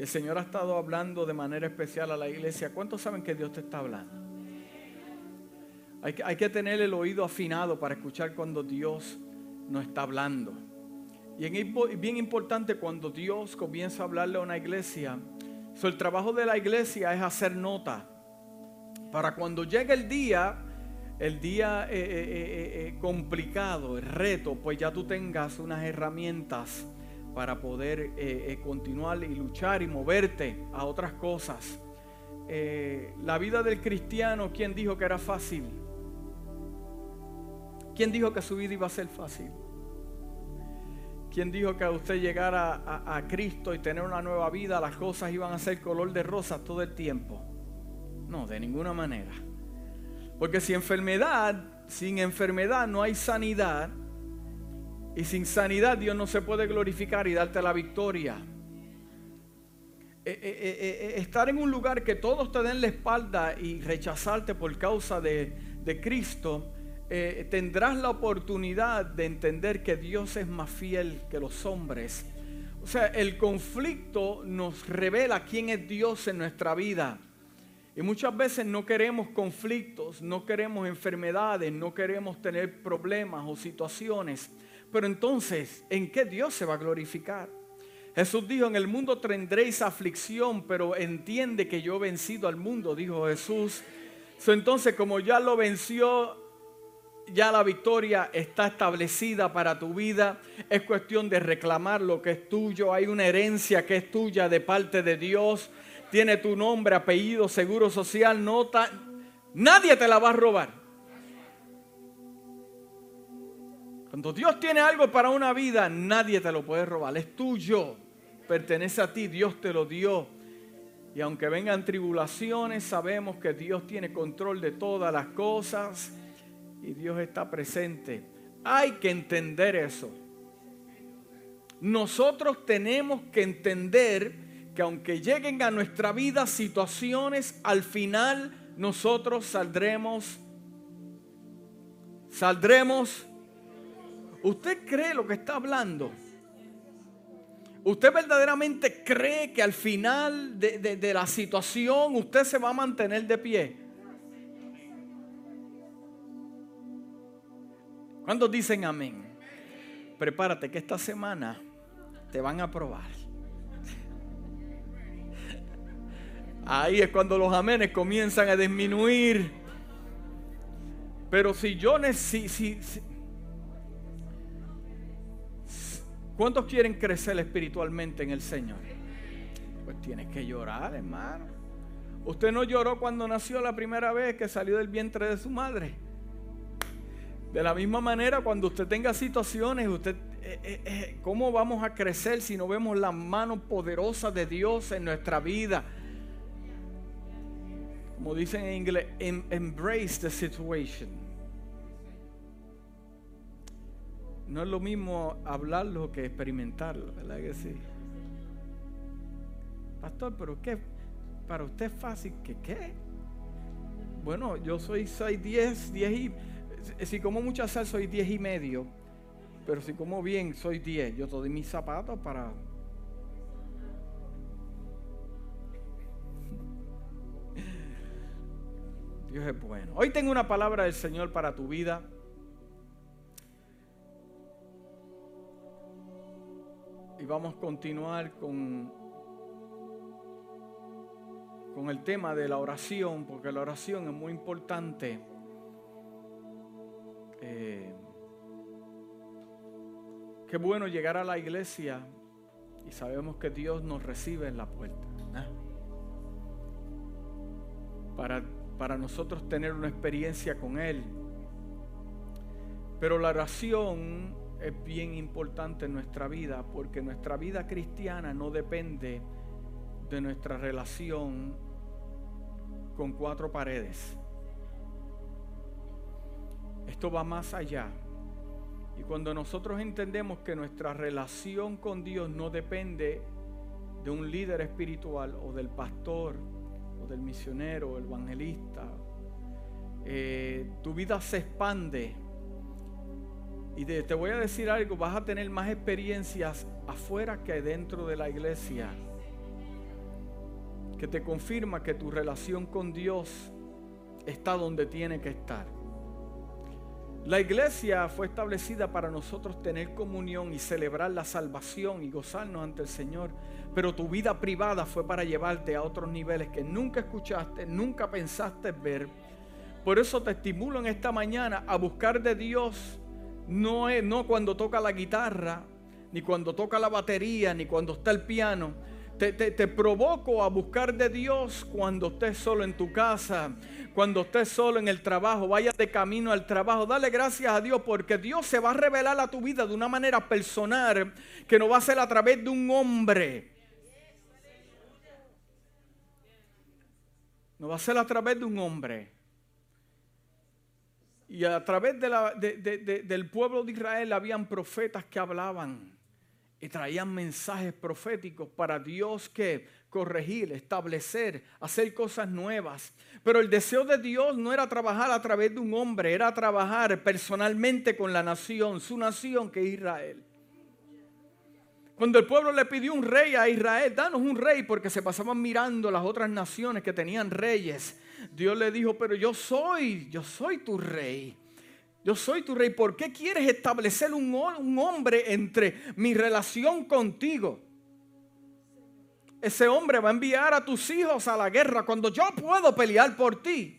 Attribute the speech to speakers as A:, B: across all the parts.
A: El Señor ha estado hablando de manera especial a la iglesia. ¿Cuántos saben que Dios te está hablando? Hay que, tener el oído afinado para escuchar cuando Dios nos está hablando. Y es bien importante cuando Dios comienza a hablarle a una iglesia. el trabajo de la iglesia es hacer nota. Para cuando llegue el día, el día eh, eh, eh, complicado, el reto, pues ya tú tengas unas herramientas para poder continuar y luchar y moverte a otras cosas. la vida del cristiano, ¿quién dijo que era fácil? ¿Quién dijo que su vida iba a ser fácil? ¿Quién dijo que a usted llegara a, Cristo y tener una nueva vida, las cosas iban a ser color de rosa todo el tiempo? No, de ninguna manera. Porque si enfermedad, sin enfermedad no hay sanidad. Y sin sanidad Dios no se puede glorificar y darte la victoria. Eh, eh, eh, estar en un lugar que todos te den la espalda y rechazarte por causa de, de Cristo tendrás la oportunidad de entender que Dios es más fiel que los hombres. O sea, el conflicto nos revela quién es Dios en nuestra vida. Y muchas veces no queremos conflictos, no queremos enfermedades, no queremos tener problemas o situaciones. Pero entonces, ¿en qué Dios se va a glorificar? Jesús dijo, en el mundo tendréis aflicción, pero entiende que yo he vencido al mundo, dijo Jesús. entonces, como ya lo venció, ya la victoria está establecida para tu vida. Es cuestión de reclamar lo que es tuyo. Hay una herencia que es tuya de parte de Dios. Tiene tu nombre, apellido, seguro social, nota. Nadie te la va a robar. Cuando Dios tiene algo para una vida, nadie te lo puede robar. Es tuyo. Pertenece a ti. Dios te lo dio. Y aunque vengan tribulaciones, sabemos que Dios tiene control de todas las cosas y Dios está presente. Hay que entender eso. Nosotros tenemos que entender que aunque lleguen a nuestra vida situaciones, al final nosotros saldremos, saldremos. ¿Usted cree lo que está hablando? ¿Usted verdaderamente cree que al final de, de la situación usted se va a mantener de pie? ¿Cuántos dicen amén? Prepárate que esta semana te van a probar. Ahí es cuando los amenes comienzan a disminuir. Pero si yo necesito... ¿Cuántos quieren crecer espiritualmente en el Señor? Pues tienes que llorar, hermano. Usted no lloró cuando nació la primera vez que salió del vientre de su madre. De la misma manera, cuando usted tenga situaciones, usted, eh, eh, eh, ¿cómo vamos a crecer si no vemos la mano poderosa de Dios en nuestra vida? Como dicen en inglés, em, embrace the situation. No es lo mismo hablarlo que experimentarlo, ¿verdad que sí? Pastor, pero ¿qué? Para usted es fácil qué? Bueno, yo soy 6, 10, 10 y si como mucha sal soy 10 y medio, pero si como bien soy 10. Yo doy mis zapatos para... Dios es bueno. Hoy tengo una palabra del Señor para tu vida. Y vamos a continuar con, con el tema de la oración, porque la oración es muy importante. Eh, qué bueno llegar a la iglesia y sabemos que Dios nos recibe en la puerta. Para, para nosotros tener una experiencia con Él. Pero la oración es bien importante en nuestra vida porque nuestra vida cristiana no depende de nuestra relación con cuatro paredes. Esto va más allá. Y cuando nosotros entendemos que nuestra relación con Dios no depende de un líder espiritual o del pastor o del misionero o el evangelista, eh, tu vida se expande. Y te voy a decir algo, vas a tener más experiencias afuera que dentro de la iglesia. que te confirma que tu relación con Dios está donde tiene que estar. La iglesia fue establecida para nosotros tener comunión y celebrar la salvación y gozarnos ante el Señor. Pero tu vida privada fue para llevarte a otros niveles que nunca escuchaste, nunca pensaste ver. Por eso te estimulo en esta mañana a buscar de Dios, no, es, no cuando toca la guitarra, ni cuando toca la batería, ni cuando está el piano, te, provoco a buscar de Dios cuando estés solo en tu casa, cuando estés solo en el trabajo, vayas de camino al trabajo. Dale gracias a Dios porque Dios se va a revelar a tu vida de una manera personal que no va a ser a través de un hombre. No va a ser a través de un hombre. Y a través del pueblo de Israel habían profetas que hablaban y traían mensajes proféticos para Dios que corregir, establecer, hacer cosas nuevas. Pero el deseo de Dios no era trabajar a través de un hombre, era trabajar personalmente con la nación, su nación que es Israel. Cuando el pueblo le pidió un rey a Israel, danos un rey porque se pasaban mirando las otras naciones que tenían reyes. Dios le dijo, pero yo soy, yo soy tu rey. Yo soy tu rey. ¿Por qué quieres establecer un, hombre entre mi relación contigo? Ese hombre va a enviar a tus hijos a la guerra cuando yo puedo pelear por ti.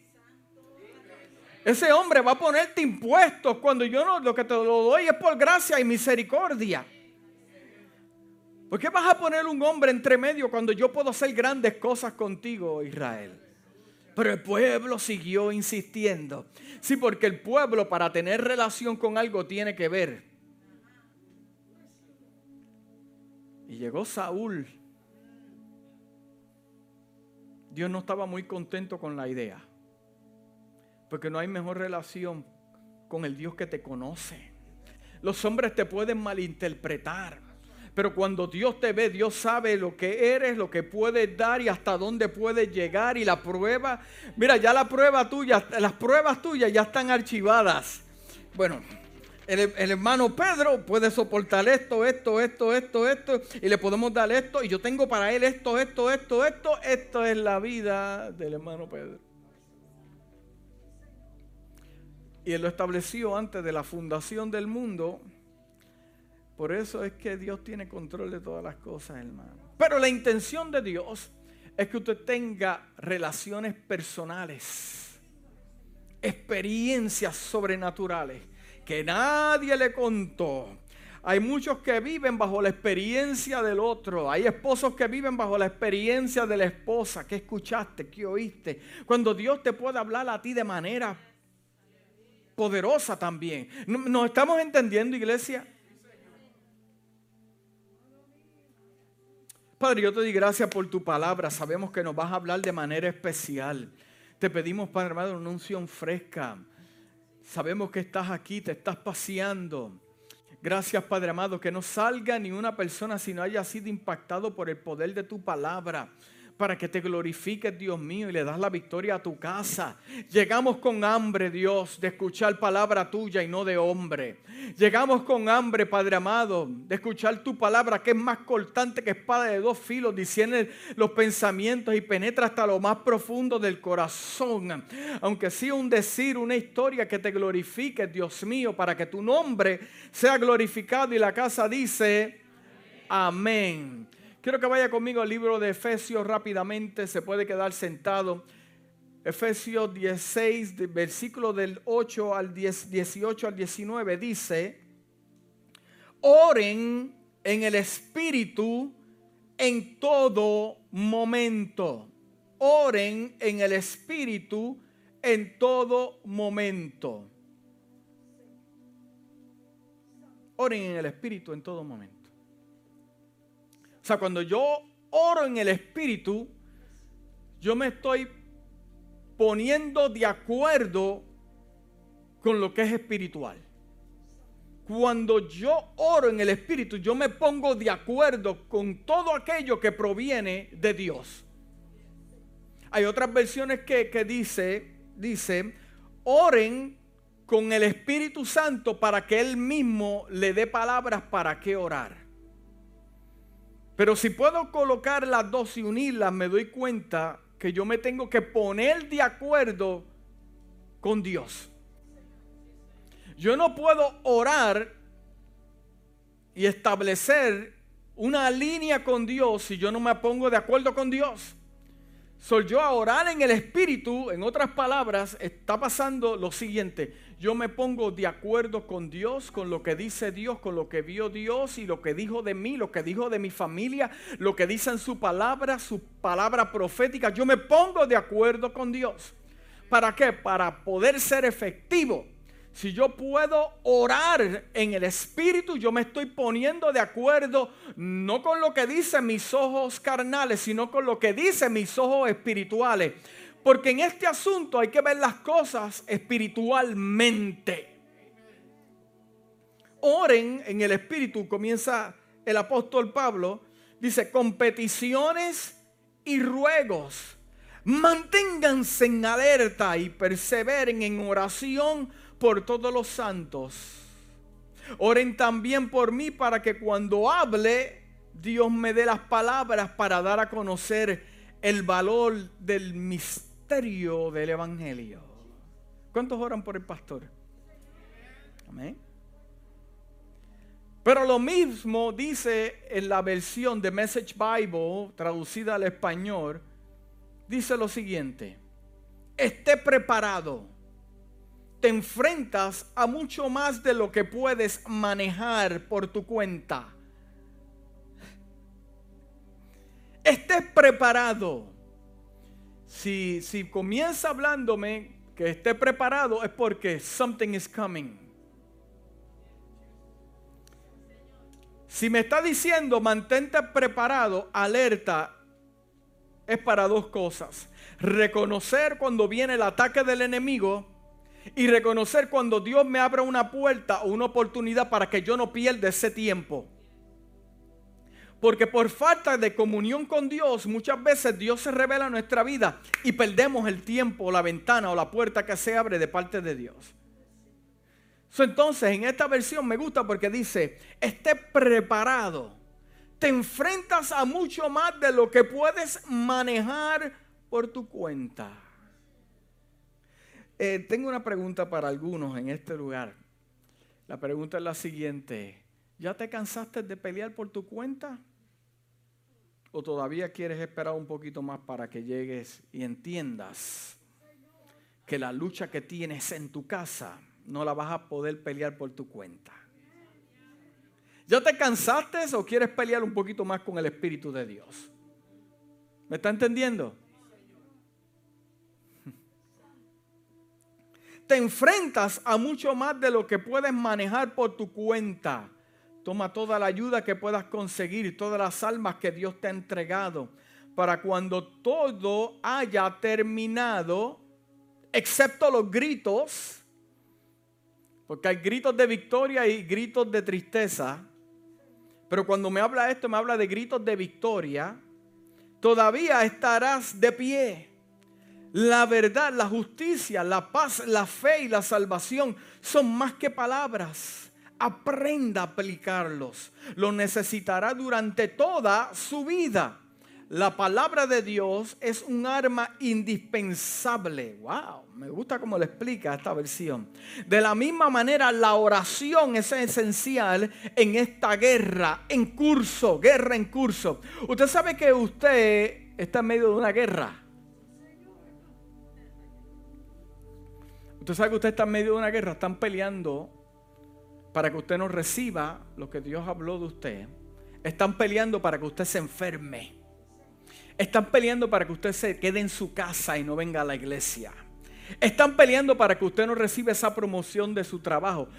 A: Ese hombre va a ponerte impuestos cuando yo no, lo que te lo doy es por gracia y misericordia. ¿Por qué vas a poner un hombre entre medio cuando yo puedo hacer grandes cosas contigo, Israel? Pero el pueblo siguió insistiendo. Sí, porque el pueblo para tener relación con algo tiene que ver. Y llegó Saúl. Dios no estaba muy contento con la idea. Porque no hay mejor relación con el Dios que te conoce. Los hombres te pueden malinterpretar. Pero cuando Dios te ve, Dios sabe lo que eres, lo que puedes dar y hasta dónde puedes llegar. Y la prueba, mira, ya la prueba tuya, las pruebas tuyas ya están archivadas. Bueno, el, hermano Pedro puede soportar esto, esto, esto, esto, esto, y le podemos dar esto, y yo tengo para él esto, esto, esto, esto, esto es la vida del hermano Pedro. Y él lo estableció antes de la fundación del mundo por eso es que Dios tiene control de todas las cosas, hermano. Pero la intención de Dios es que usted tenga relaciones personales, experiencias sobrenaturales que nadie le contó. Hay muchos que viven bajo la experiencia del otro. Hay esposos que viven bajo la experiencia de la esposa. ¿Qué escuchaste? ¿Qué oíste? Cuando Dios te puede hablar a ti de manera poderosa también. ¿Nos estamos entendiendo, iglesia? Padre, yo te doy gracias por tu palabra. Sabemos que nos vas a hablar de manera especial. Te pedimos, Padre hermano, una unción fresca. Sabemos que estás aquí, te estás paseando. Gracias, Padre amado, que no salga ni una persona si no haya sido impactado por el poder de tu palabra para que te glorifiques, Dios mío, y le das la victoria a tu casa. Llegamos con hambre, Dios, de escuchar palabra tuya y no de hombre. Llegamos con hambre, Padre amado, de escuchar tu palabra que es más cortante que espada de dos filos, diciendo los pensamientos y penetra hasta lo más profundo del corazón. Aunque sea un decir, una historia que te glorifique, Dios mío, para que tu nombre sea glorificado y la casa dice, amén. Quiero que vaya conmigo al libro de Efesios rápidamente, se puede quedar sentado. Efesios 16, versículo del 8 al 10, 18 al 19 dice, oren en el Espíritu en todo momento. Oren en el Espíritu en todo momento. Oren en el Espíritu en todo momento. O sea, cuando yo oro en el Espíritu, yo me estoy poniendo de acuerdo con lo que es espiritual. Cuando yo oro en el Espíritu, yo me pongo de acuerdo con todo aquello que proviene de Dios. Hay otras versiones que, que dice, dice, oren con el Espíritu Santo para que Él mismo le dé palabras para qué orar. Pero si puedo colocar las dos y unirlas, me doy cuenta que yo me tengo que poner de acuerdo con Dios. Yo no puedo orar y establecer una línea con Dios si yo no me pongo de acuerdo con Dios. Soy yo a orar en el Espíritu, en otras palabras, está pasando lo siguiente. Yo me pongo de acuerdo con Dios, con lo que dice Dios, con lo que vio Dios y lo que dijo de mí, lo que dijo de mi familia, lo que dice en su palabra, su palabra profética. Yo me pongo de acuerdo con Dios. ¿Para qué? Para poder ser efectivo si yo puedo orar en el Espíritu, yo me estoy poniendo de acuerdo no con lo que dicen mis ojos carnales, sino con lo que dicen mis ojos espirituales. Porque en este asunto hay que ver las cosas espiritualmente. Oren en el Espíritu, comienza el apóstol Pablo, dice, con peticiones y ruegos. Manténganse en alerta y perseveren en oración por todos los santos. Oren también por mí para que cuando hable, Dios me dé las palabras para dar a conocer el valor del misterio del Evangelio. ¿Cuántos oran por el pastor? Amén. Pero lo mismo dice en la versión de Message Bible, traducida al español, dice lo siguiente, esté preparado te enfrentas a mucho más de lo que puedes manejar por tu cuenta. Estés preparado. Si, si comienza hablándome que esté preparado es porque something is coming. Si me está diciendo mantente preparado, alerta, es para dos cosas. Reconocer cuando viene el ataque del enemigo y reconocer cuando Dios me abra una puerta o una oportunidad para que yo no pierda ese tiempo. Porque por falta de comunión con Dios, muchas veces Dios se revela en nuestra vida y perdemos el tiempo, la ventana o la puerta que se abre de parte de Dios. entonces, en esta versión me gusta porque dice, esté preparado. Te enfrentas a mucho más de lo que puedes manejar por tu cuenta. Eh, tengo una pregunta para algunos en este lugar. La pregunta es la siguiente. ¿Ya te cansaste de pelear por tu cuenta? ¿O todavía quieres esperar un poquito más para que llegues y entiendas que la lucha que tienes en tu casa no la vas a poder pelear por tu cuenta? ¿Ya te cansaste o quieres pelear un poquito más con el Espíritu de Dios? ¿Me está entendiendo? Te enfrentas a mucho más de lo que puedes manejar por tu cuenta. Toma toda la ayuda que puedas conseguir, todas las almas que Dios te ha entregado, para cuando todo haya terminado, excepto los gritos, porque hay gritos de victoria y gritos de tristeza, pero cuando me habla esto, me habla de gritos de victoria, todavía estarás de pie la verdad, la justicia, la paz, la fe y la salvación son más que palabras. Aprenda a aplicarlos. Lo necesitará durante toda su vida. La palabra de Dios es un arma indispensable. Wow, me gusta cómo le explica esta versión. De la misma manera, la oración es esencial en esta guerra en curso, guerra en curso. Usted sabe que usted está en medio de una guerra. Usted sabe que usted está en medio de una guerra, están peleando para que usted no reciba lo que Dios habló de usted. Están peleando para que usted se enferme. Están peleando para que usted se quede en su casa y no venga a la iglesia. Están peleando para que usted no reciba esa promoción de su trabajo.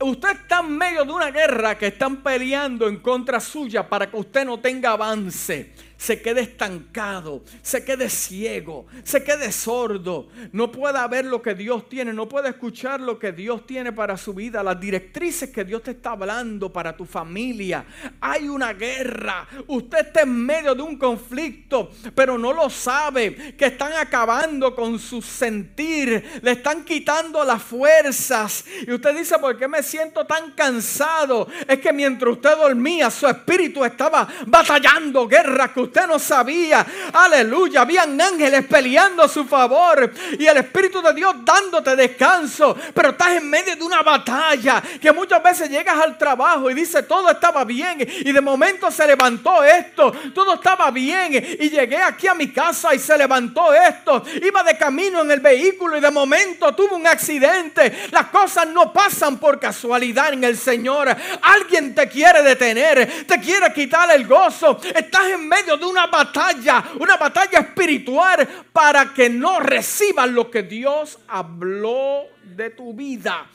A: Usted está en medio de una guerra que están peleando en contra suya para que usted no tenga avance se quede estancado, se quede ciego, se quede sordo, no pueda ver lo que Dios tiene, no pueda escuchar lo que Dios tiene para su vida, las directrices que Dios te está hablando para tu familia. Hay una guerra, usted está en medio de un conflicto, pero no lo sabe, que están acabando con su sentir, le están quitando las fuerzas. Y usted dice, ¿por qué me siento? tan cansado es que mientras usted dormía, su espíritu estaba batallando guerras que usted no sabía. Aleluya, habían ángeles peleando a su favor y el Espíritu de Dios dándote descanso, pero estás en medio de una batalla que muchas veces llegas al trabajo y dices todo estaba bien y de momento se levantó esto, todo estaba bien y llegué aquí a mi casa y se levantó esto, iba de camino en el vehículo y de momento tuvo un accidente. Las cosas no pasan por casualidad en el Señor. Alguien te quiere detener, te quiere quitar el gozo. Estás en de una batalla, una batalla espiritual para que no recibas lo que Dios habló de tu vida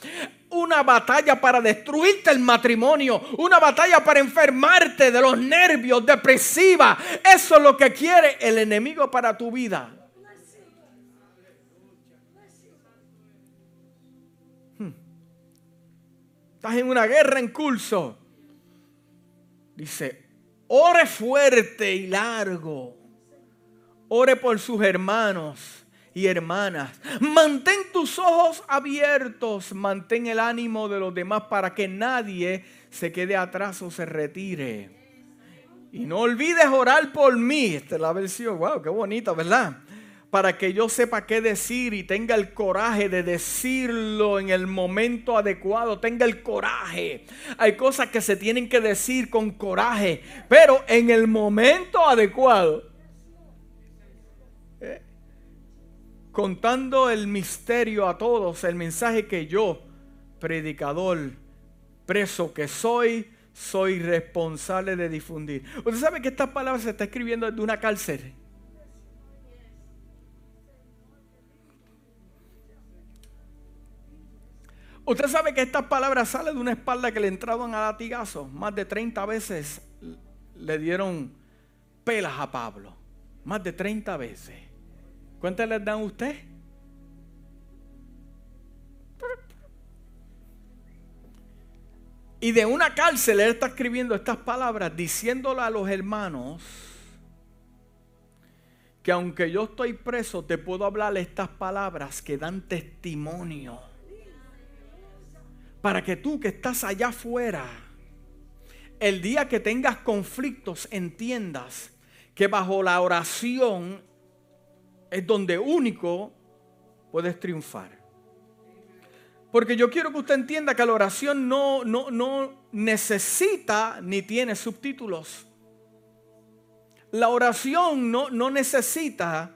A: una batalla para destruirte el matrimonio, una batalla para enfermarte de los nervios, depresiva. Eso es lo que quiere el enemigo para tu vida. Hmm. Estás en una guerra en curso. Dice, ore fuerte y largo. Ore por sus hermanos y hermanas. Mantén tus ojos abiertos, mantén el ánimo de los demás para que nadie se quede atrás o se retire. Y no olvides orar por mí. Esta es la versión, wow, qué bonita, ¿verdad? Para que yo sepa qué decir y tenga el coraje de decirlo en el momento adecuado. Tenga el coraje. Hay cosas que se tienen que decir con coraje, pero en el momento adecuado. contando el misterio a todos, el mensaje que yo, predicador, preso que soy, soy responsable de difundir. Usted sabe que esta palabra se está escribiendo de una cárcel. Usted sabe que esta palabra sale de una espalda que le entraban a latigazos. Más de 30 veces le dieron pelas a Pablo. Más de 30 veces. ¿Cuántas les dan a usted? Y de una cárcel él está escribiendo estas palabras diciéndole a los hermanos que aunque yo estoy preso, te puedo hablar estas palabras que dan testimonio. Para que tú que estás allá afuera, el día que tengas conflictos, entiendas que bajo la oración es donde único puedes triunfar. Porque yo quiero que usted entienda que la oración no, no, no necesita ni tiene subtítulos. La oración no, no necesita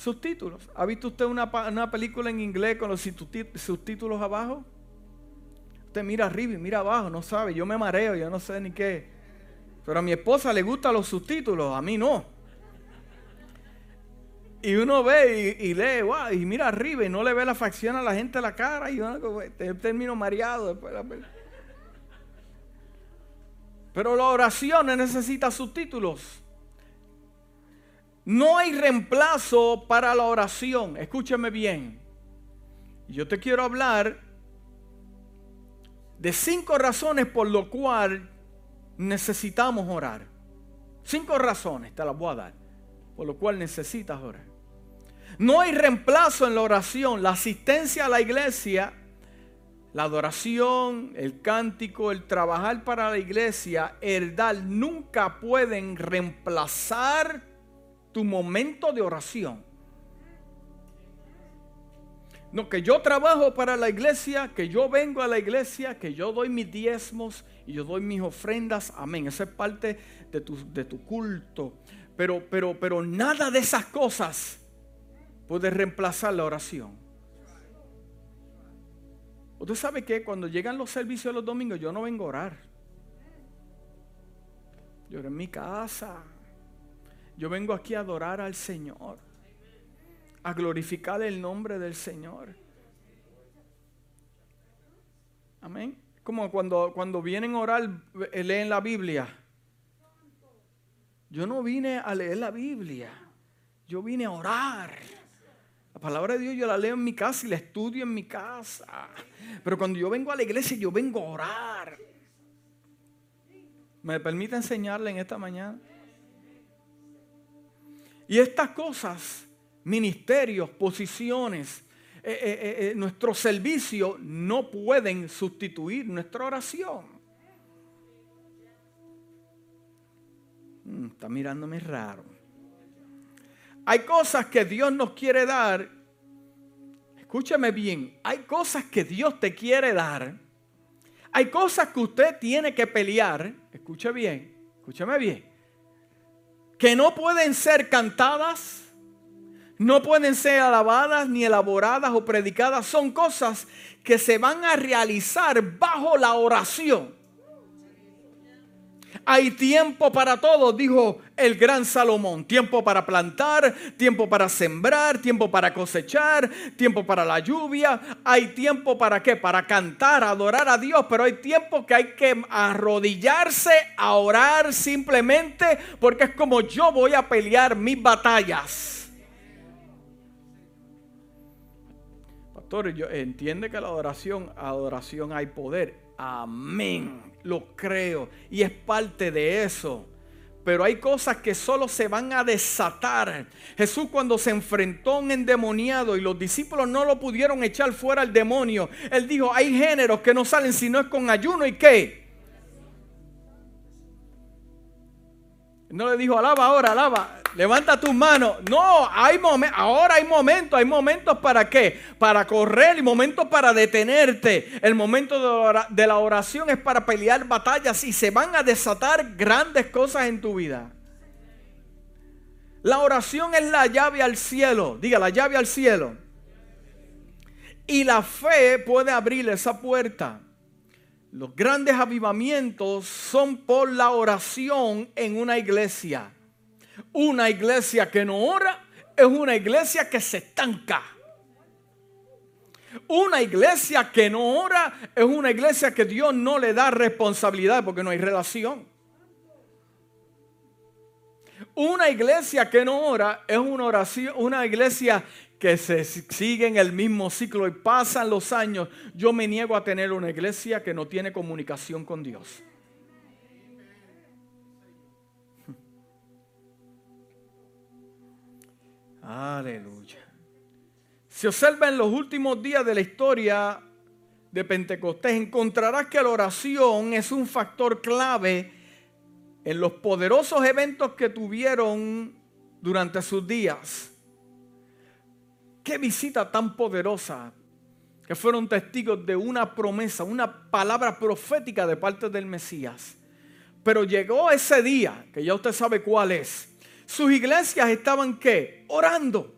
A: subtítulos. ¿Ha visto usted una, una, película en inglés con los subtítulos abajo? Usted mira arriba y mira abajo, no sabe. Yo me mareo, yo no sé ni qué. Pero a mi esposa le gustan los subtítulos, a mí no. Y uno ve y, lee, wow, y mira arriba y no le ve la facción a la gente a la cara y uno termino mareado después Pero la oración necesita subtítulos. No hay reemplazo para la oración. Escúcheme bien. Yo te quiero hablar de cinco razones por lo cual necesitamos orar. Cinco razones, te las voy a dar, por lo cual necesitas orar. No hay reemplazo en la oración. La asistencia a la iglesia, la adoración, el cántico, el trabajar para la iglesia, el dar, nunca pueden reemplazar tu momento de oración. No, que yo trabajo para la iglesia, que yo vengo a la iglesia, que yo doy mis diezmos y yo doy mis ofrendas. Amén. Esa es parte de tu, de tu culto. Pero, pero, pero nada de esas cosas puede reemplazar la oración. Usted sabe que cuando llegan los servicios los domingos, yo no vengo a orar. Yo en mi casa. Yo vengo aquí a adorar al Señor. A glorificar el nombre del Señor. Amén. Como cuando, cuando vienen a orar, eh, leen la Biblia. Yo no vine a leer la Biblia. Yo vine a orar. La palabra de Dios yo la leo en mi casa y la estudio en mi casa. Pero cuando yo vengo a la iglesia, yo vengo a orar. ¿Me permite enseñarle en esta mañana? Y estas cosas, ministerios, posiciones, eh, eh, eh, nuestro servicio no pueden sustituir nuestra oración. Mm, está mirándome raro. Hay cosas que Dios nos quiere dar. Escúchame bien, hay cosas que Dios te quiere dar. Hay cosas que usted tiene que pelear. Escuche bien, escúchame bien. Que no pueden ser cantadas, no pueden ser alabadas, ni elaboradas o predicadas. Son cosas que se van a realizar bajo la oración. Hay tiempo para todo, dijo el gran Salomón. Tiempo para plantar, tiempo para sembrar, tiempo para cosechar, tiempo para la lluvia. Hay tiempo para qué? Para cantar, adorar a Dios. Pero hay tiempo que hay que arrodillarse a orar simplemente porque es como yo voy a pelear mis batallas. Pastor, entiende que la adoración, adoración hay poder. Amén lo creo y es parte de eso. Pero hay cosas que solo se van a desatar. Jesús cuando se enfrentó a un endemoniado y los discípulos no lo pudieron echar fuera al demonio, él dijo, hay géneros que no salen si no es con ayuno y qué. No le dijo, alaba ahora, alaba. Levanta tus manos. No, hay momentos, ahora hay momentos, hay momentos para qué? Para correr y momentos para detenerte. El momento de la oración es para pelear batallas y se van a desatar grandes cosas en tu vida. La oración es la llave al cielo. Diga, la llave al cielo. Y la fe puede abrir esa puerta. Los grandes avivamientos son por la oración en una iglesia. Una iglesia que no ora es una iglesia que se estanca. Una iglesia que no ora es una iglesia que Dios no le da responsabilidad porque no hay relación. Una iglesia que no ora es una oración, una iglesia que se sigue en el mismo ciclo y pasan los años. Yo me niego a tener una iglesia que no tiene comunicación con Dios. Aleluya. Si observa en los últimos días de la historia de Pentecostés, encontrarás que la oración es un factor clave en los poderosos eventos que tuvieron durante sus días. Qué visita tan poderosa que fueron testigos de una promesa, una palabra profética de parte del Mesías. Pero llegó ese día, que ya usted sabe cuál es, sus iglesias estaban qué? Orando.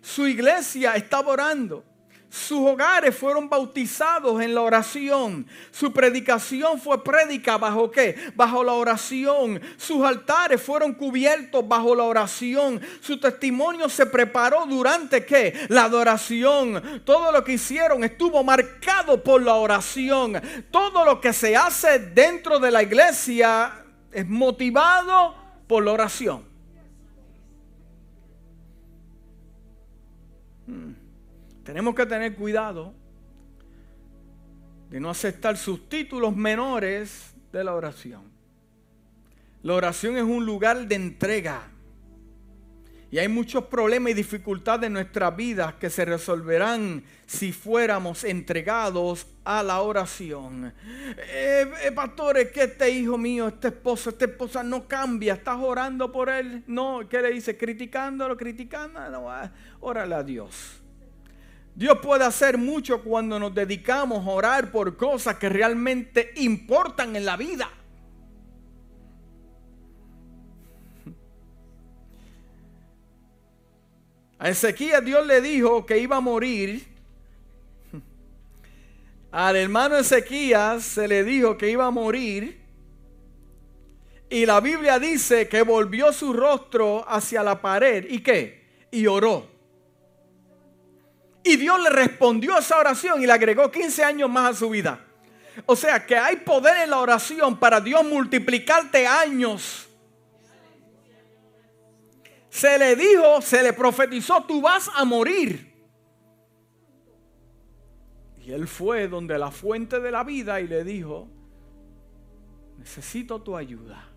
A: Su iglesia estaba orando. Sus hogares fueron bautizados en la oración. Su predicación fue prédica bajo qué? Bajo la oración. Sus altares fueron cubiertos bajo la oración. Su testimonio se preparó durante qué? La adoración. Todo lo que hicieron estuvo marcado por la oración. Todo lo que se hace dentro de la iglesia es motivado por la oración. Hmm. Tenemos que tener cuidado de no aceptar sus títulos menores de la oración. La oración es un lugar de entrega. Y hay muchos problemas y dificultades en nuestras vidas que se resolverán si fuéramos entregados a la oración. Eh, eh, pastores, que este hijo mío, este esposo, esta esposa no cambia, estás orando por él. No, ¿qué le dice? Criticándolo, criticando. No, órale a Dios. Dios puede hacer mucho cuando nos dedicamos a orar por cosas que realmente importan en la vida. A Ezequiel Dios le dijo que iba a morir. Al hermano Ezequías se le dijo que iba a morir. Y la Biblia dice que volvió su rostro hacia la pared. ¿Y qué? Y oró. Y Dios le respondió a esa oración y le agregó 15 años más a su vida. O sea que hay poder en la oración para Dios multiplicarte años. Se le dijo, se le profetizó, tú vas a morir. Y él fue donde la fuente de la vida y le dijo, necesito tu ayuda.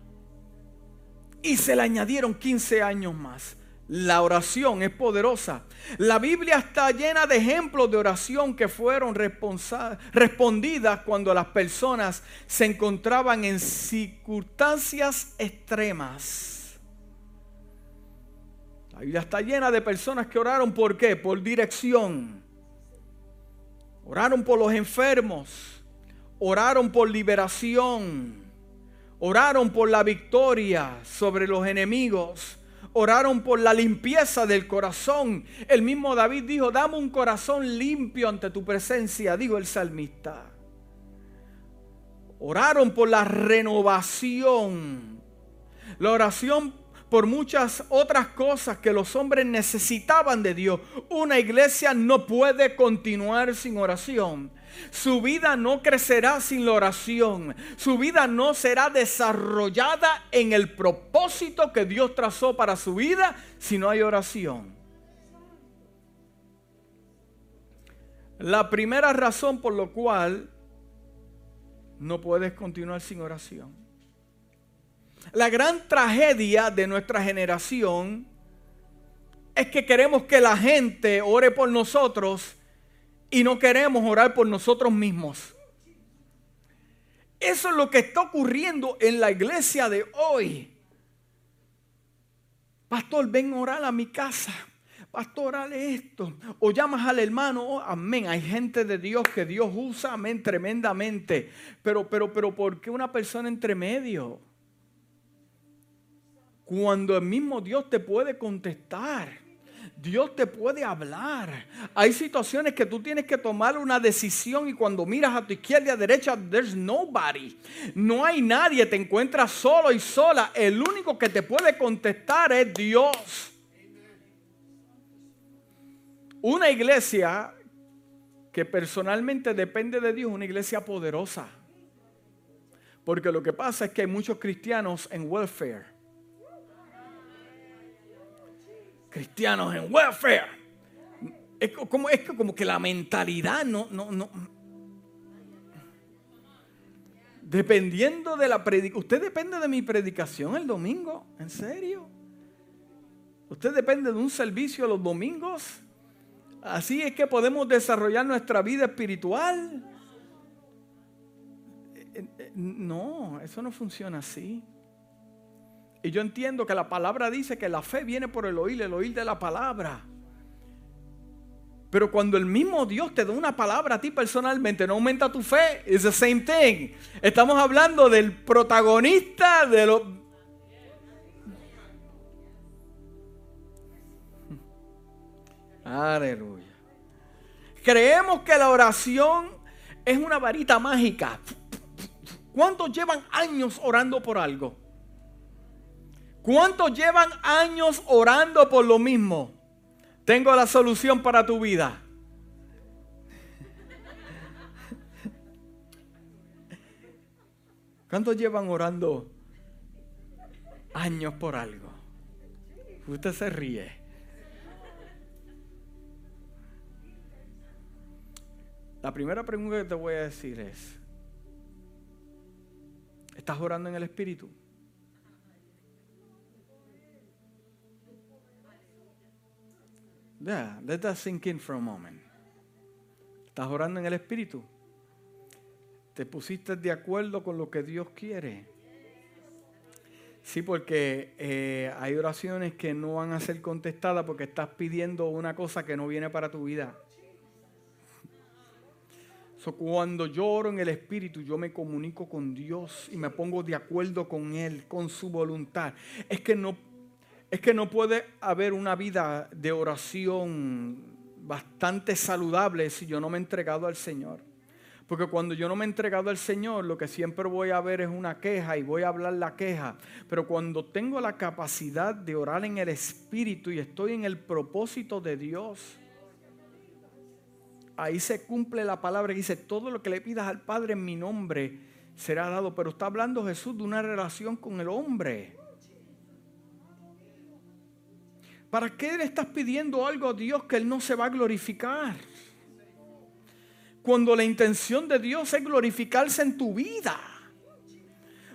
A: Y se le añadieron 15 años más. La oración es poderosa. La Biblia está llena de ejemplos de oración que fueron respondidas cuando las personas se encontraban en circunstancias extremas. La Biblia está llena de personas que oraron por qué? Por dirección. Oraron por los enfermos. Oraron por liberación. Oraron por la victoria sobre los enemigos oraron por la limpieza del corazón. El mismo David dijo, dame un corazón limpio ante tu presencia, dijo el salmista. Oraron por la renovación. La oración por muchas otras cosas que los hombres necesitaban de Dios. Una iglesia no puede continuar sin oración. Su vida no crecerá sin la oración. Su vida no será desarrollada en el propósito que Dios trazó para su vida si no hay oración. La primera razón por la cual no puedes continuar sin oración. La gran tragedia de nuestra generación es que queremos que la gente ore por nosotros y no queremos orar por nosotros mismos. Eso es lo que está ocurriendo en la iglesia de hoy. Pastor, ven a orar a mi casa. Pastor, hale esto. O llamas al hermano. Oh, amén. Hay gente de Dios que Dios usa, amén, tremendamente. Pero, pero, pero, ¿por qué una persona entre medio? Cuando el mismo Dios te puede contestar. Dios te puede hablar. Hay situaciones que tú tienes que tomar una decisión y cuando miras a tu izquierda y a derecha, there's nobody. No hay nadie, te encuentras solo y sola. El único que te puede contestar es Dios. Una iglesia que personalmente depende de Dios, una iglesia poderosa. Porque lo que pasa es que hay muchos cristianos en welfare cristianos en welfare. Es como, es como que la mentalidad no, no, no. Dependiendo de la predicación. ¿Usted depende de mi predicación el domingo? ¿En serio? ¿Usted depende de un servicio los domingos? Así es que podemos desarrollar nuestra vida espiritual. Eh, eh, no, eso no funciona así. Y yo entiendo que la palabra dice que la fe viene por el oír, el oír de la palabra. Pero cuando el mismo Dios te da una palabra a ti personalmente, no aumenta tu fe. Es the same thing. Estamos hablando del protagonista de lo. Aleluya. Creemos que la oración es una varita mágica. ¿Cuántos llevan años orando por algo? ¿Cuántos llevan años orando por lo mismo? Tengo la solución para tu vida. ¿Cuántos llevan orando años por algo? Usted se ríe. La primera pregunta que te voy a decir es, ¿estás orando en el Espíritu? Yeah, let that sink in for a moment. Estás orando en el Espíritu. Te pusiste de acuerdo con lo que Dios quiere. Sí, porque eh, hay oraciones que no van a ser contestadas porque estás pidiendo una cosa que no viene para tu vida. So, cuando yo oro en el Espíritu, yo me comunico con Dios y me pongo de acuerdo con Él, con su voluntad. Es que no es que no puede haber una vida de oración bastante saludable si yo no me he entregado al Señor. Porque cuando yo no me he entregado al Señor, lo que siempre voy a ver es una queja y voy a hablar la queja. Pero cuando tengo la capacidad de orar en el Espíritu y estoy en el propósito de Dios, ahí se cumple la palabra que dice, todo lo que le pidas al Padre en mi nombre será dado. Pero está hablando Jesús de una relación con el hombre. ¿Para qué le estás pidiendo algo a Dios que Él no se va a glorificar? Cuando la intención de Dios es glorificarse en tu vida.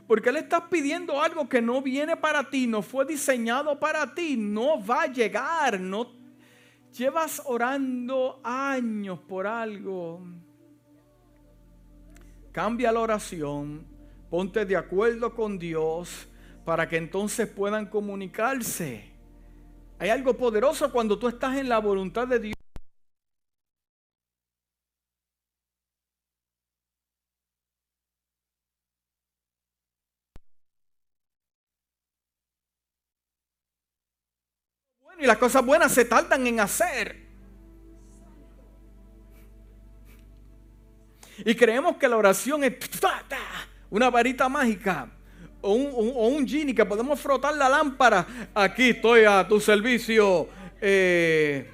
A: Porque le estás pidiendo algo que no viene para ti, no fue diseñado para ti, no va a llegar, no llevas orando años por algo. Cambia la oración, ponte de acuerdo con Dios para que entonces puedan comunicarse. Hay algo poderoso cuando tú estás en la voluntad de Dios. y las cosas buenas se tardan en hacer. Y creemos que la oración es una varita mágica o un, genie que podemos frotar la lámpara. Aquí estoy a tu servicio. Eh.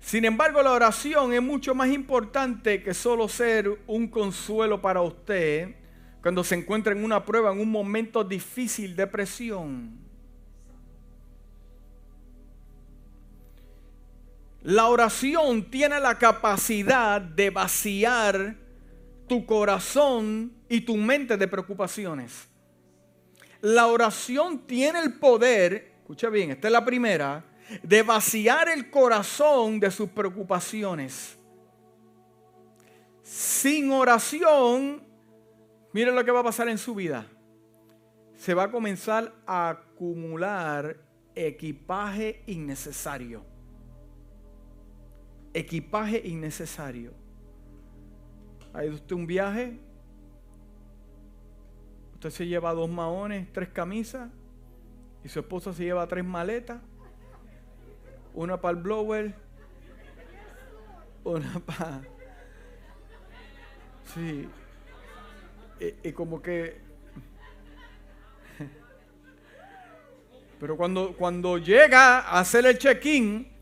A: Sin embargo, la oración es mucho más importante que solo ser un consuelo para usted cuando se encuentra en una prueba, en un momento difícil de presión. La oración tiene la capacidad de vaciar tu corazón y tu mente de preocupaciones. La oración tiene el poder, escucha bien, esta es la primera, de vaciar el corazón de sus preocupaciones. Sin oración, miren lo que va a pasar en su vida. Se va a comenzar a acumular equipaje innecesario equipaje innecesario. Hay usted un viaje, usted se lleva dos maones, tres camisas, y su esposa se lleva tres maletas, una para el blower, una para... Sí. Y, y como que... Pero cuando, cuando llega a hacer el check-in,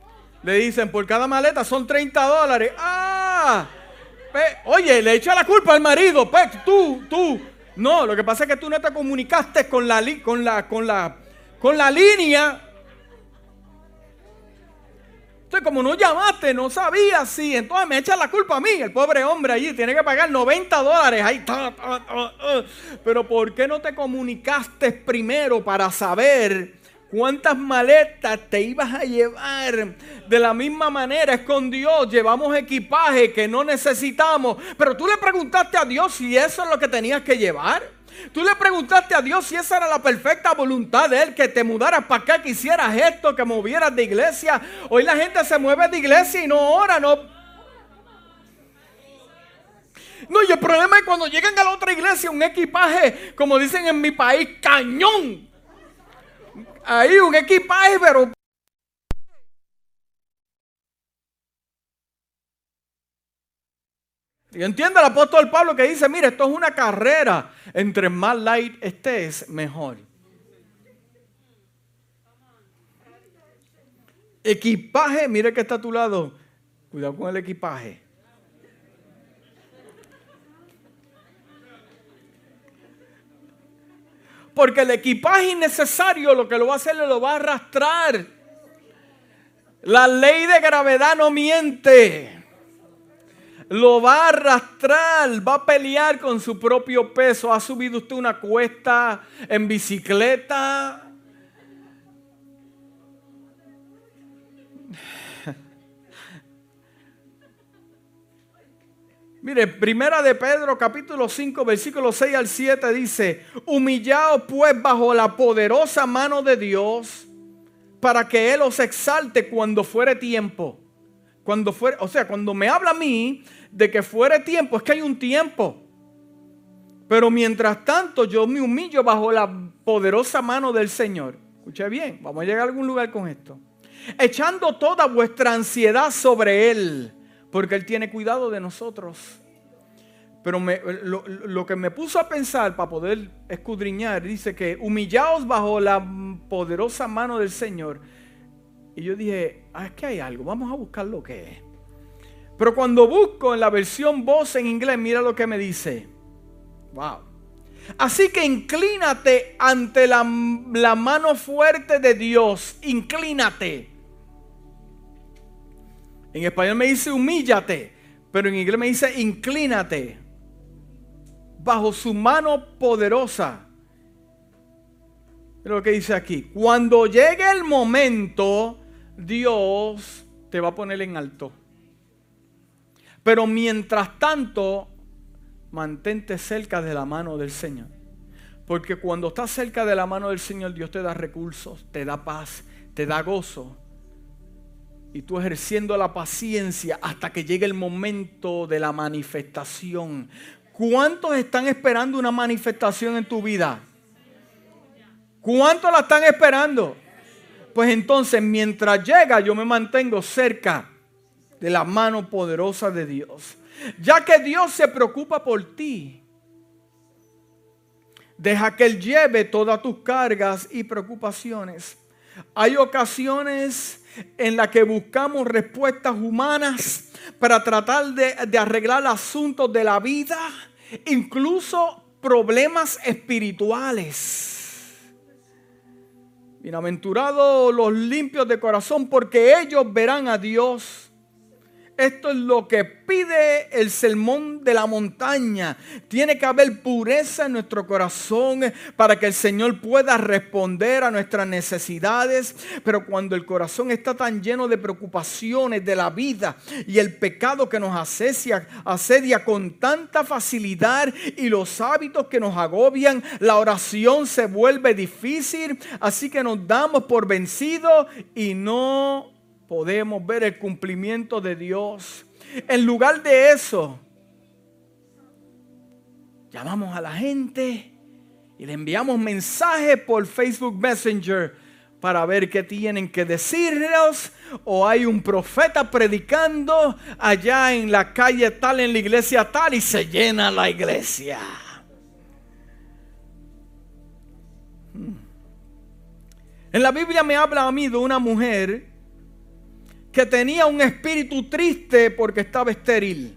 A: le dicen, por cada maleta son 30 dólares. ¡Ah! oye, le echa la culpa al marido. Pues, tú, tú. No, lo que pasa es que tú no te comunicaste con la, con la, con la, con la línea. Entonces, como no llamaste, no sabías, sí. Entonces me echa la culpa a mí. El pobre hombre allí tiene que pagar 90 dólares. Ahí, Pero ¿por qué no te comunicaste primero para saber ¿Cuántas maletas te ibas a llevar? De la misma manera es con Dios. Llevamos equipaje que no necesitamos. Pero tú le preguntaste a Dios si eso es lo que tenías que llevar. Tú le preguntaste a Dios si esa era la perfecta voluntad de Él, que te mudaras para acá, que hicieras esto, que movieras de iglesia. Hoy la gente se mueve de iglesia y no ora, no no, y el problema es cuando llegan a la otra iglesia, un equipaje, como dicen en mi país, cañón ahí un equipaje, pero Y entiende el apóstol Pablo que dice, mire, esto es una carrera. Entre más light estés, mejor. Equipaje, mire que está a tu lado. Cuidado con el equipaje. Porque el equipaje innecesario lo que lo va a hacer lo va a arrastrar. La ley de gravedad no miente. Lo va a arrastrar, va a pelear con su propio peso. ¿Ha subido usted una cuesta en bicicleta? Mire, primera de Pedro capítulo 5 versículo 6 al 7 dice, humillaos pues bajo la poderosa mano de Dios para que Él os exalte cuando fuere tiempo. Cuando fuere, o sea, cuando me habla a mí de que fuere tiempo, es que hay un tiempo. Pero mientras tanto yo me humillo bajo la poderosa mano del Señor. Escuche bien, vamos a llegar a algún lugar con esto. Echando toda vuestra ansiedad sobre Él porque Él tiene cuidado de nosotros. Pero lo, que me puso a pensar para poder escudriñar, dice que humillaos bajo la poderosa mano del Señor. Y yo dije, ah, es que hay algo, vamos a buscar lo que es. Pero cuando busco en la versión voz en inglés, mira lo que me dice. Wow. Así que inclínate ante la, la mano fuerte de Dios. Inclínate. En español me dice humíllate, pero en inglés me dice inclínate. Bajo su mano poderosa. Es lo que dice aquí. Cuando llegue el momento, Dios te va a poner en alto. Pero mientras tanto, mantente cerca de la mano del Señor. Porque cuando estás cerca de la mano del Señor, Dios te da recursos, te da paz, te da gozo. Y tú ejerciendo la paciencia hasta que llegue el momento de la manifestación. ¿Cuántos están esperando una manifestación en tu vida? ¿Cuántos la están esperando? Pues entonces, mientras llega, yo me mantengo cerca de la mano poderosa de Dios. Ya que Dios se preocupa por ti, deja que Él lleve todas tus cargas y preocupaciones. Hay ocasiones en las que buscamos respuestas humanas para tratar de arreglar asuntos de la vida, incluso problemas espirituales. Bienaventurados los limpios de corazón, porque ellos verán a Dios. Esto es lo que pide el sermón de la montaña. Tiene que haber pureza en nuestro corazón para que el Señor pueda responder a nuestras necesidades. Pero cuando el corazón está tan lleno de preocupaciones de la vida y el pecado que nos asedia, con tanta facilidad y los hábitos que nos agobian, la oración se vuelve difícil. Así que nos damos por vencidos y no podemos ver el cumplimiento de Dios. En lugar de eso, llamamos a la gente y le enviamos mensajes por Facebook Messenger para ver qué tienen que decirnos. O hay un profeta predicando allá en la calle tal, en la iglesia tal, y se llena la iglesia. Hmm. En la Biblia me habla a mí de una mujer que tenía un espíritu triste porque estaba estéril.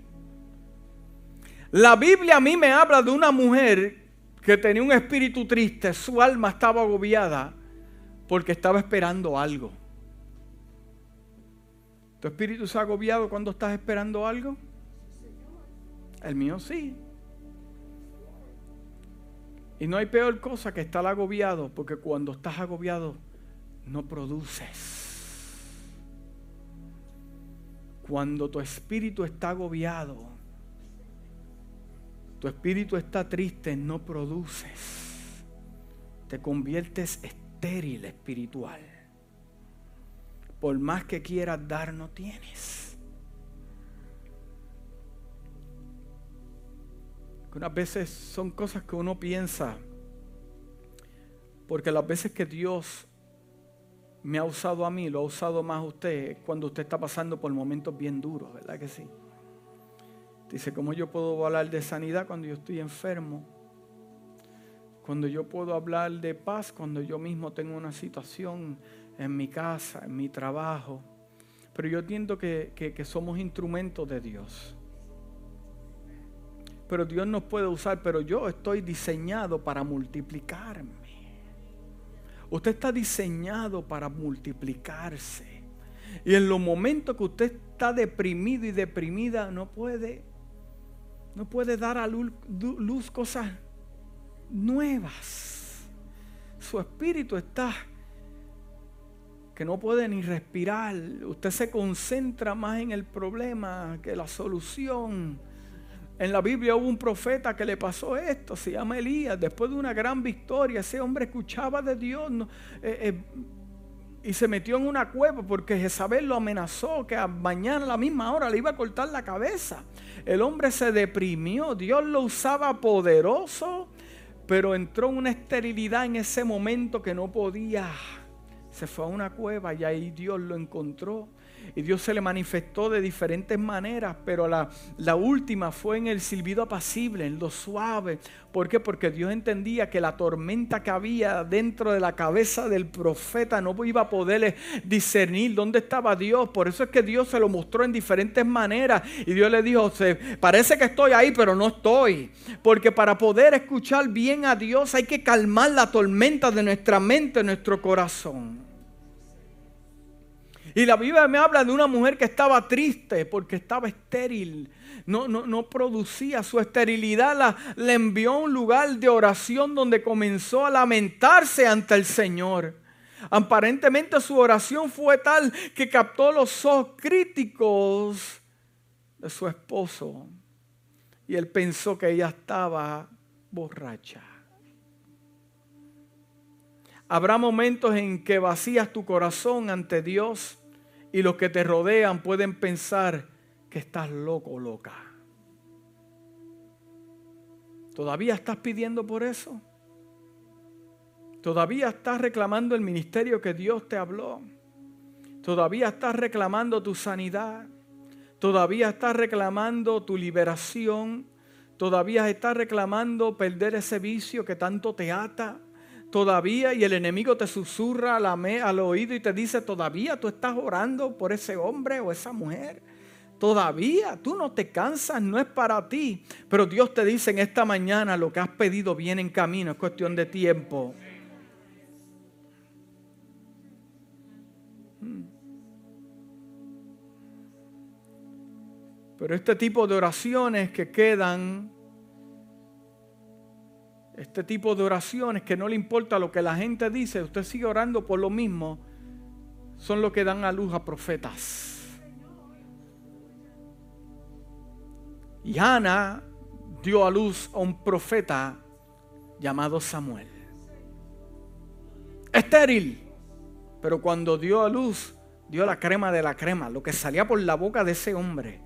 A: La Biblia a mí me habla de una mujer que tenía un espíritu triste, su alma estaba agobiada porque estaba esperando algo. ¿Tu espíritu se ha agobiado cuando estás esperando algo? El mío sí. Y no hay peor cosa que estar agobiado, porque cuando estás agobiado no produces. Cuando tu espíritu está agobiado, tu espíritu está triste, no produces. Te conviertes estéril espiritual. Por más que quieras dar, no tienes. Unas veces son cosas que uno piensa, porque las veces que Dios me ha usado a mí, lo ha usado más usted cuando usted está pasando por momentos bien duros, ¿verdad que sí? Dice, ¿cómo yo puedo hablar de sanidad cuando yo estoy enfermo? Cuando yo puedo hablar de paz cuando yo mismo tengo una situación en mi casa, en mi trabajo. Pero yo entiendo que, que somos instrumentos de Dios. Pero Dios nos puede usar, pero yo estoy diseñado para multiplicarme. Usted está diseñado para multiplicarse. Y en los momentos que usted está deprimido y deprimida, no puede, no puede dar a luz, luz cosas nuevas. Su espíritu está que no puede ni respirar. Usted se concentra más en el problema que la solución. En la Biblia hubo un profeta que le pasó esto, se llama Elías. Después de una gran victoria, ese hombre escuchaba de Dios eh, eh, y se metió en una cueva porque Jezabel lo amenazó que a mañana a la misma hora le iba a cortar la cabeza. El hombre se deprimió, Dios lo usaba poderoso, pero entró en una esterilidad en ese momento que no podía. Se fue a una cueva y ahí Dios lo encontró y Dios se le manifestó de diferentes maneras, pero la, última fue en el silbido apacible, en lo suave. ¿Por qué? Porque Dios entendía que la tormenta que había dentro de la cabeza del profeta no iba a poder discernir dónde estaba Dios. Por eso es que Dios se lo mostró en diferentes maneras. Y Dios le dijo, parece que estoy ahí, pero no estoy. Porque para poder escuchar bien a Dios hay que calmar la tormenta de nuestra mente, nuestro corazón. Y la Biblia me habla de una mujer que estaba triste porque estaba estéril. No, no, no producía su esterilidad. La, le envió a un lugar de oración donde comenzó a lamentarse ante el Señor. Aparentemente su oración fue tal que captó los ojos críticos de su esposo. Y él pensó que ella estaba borracha. Habrá momentos en que vacías tu corazón ante Dios y los que te rodean pueden pensar que estás loco o loca. ¿Todavía estás pidiendo por eso? ¿Todavía estás reclamando el ministerio que Dios te habló? ¿Todavía estás reclamando tu sanidad? ¿Todavía estás reclamando tu liberación? ¿Todavía estás reclamando perder ese vicio que tanto te ata? Todavía y el enemigo te susurra al oído y te dice, todavía tú estás orando por ese hombre o esa mujer. Todavía tú no te cansas, no es para ti. Pero Dios te dice en esta mañana lo que has pedido viene en camino, es cuestión de tiempo. Hmm. Pero este tipo de oraciones que quedan este tipo de oraciones que no le importa lo que la gente dice, usted sigue orando por lo mismo, son lo que dan a luz a profetas. Y Ana dio a luz a un profeta llamado Samuel. Estéril, pero cuando dio a luz, dio la crema de la crema, lo que salía por la boca de ese hombre.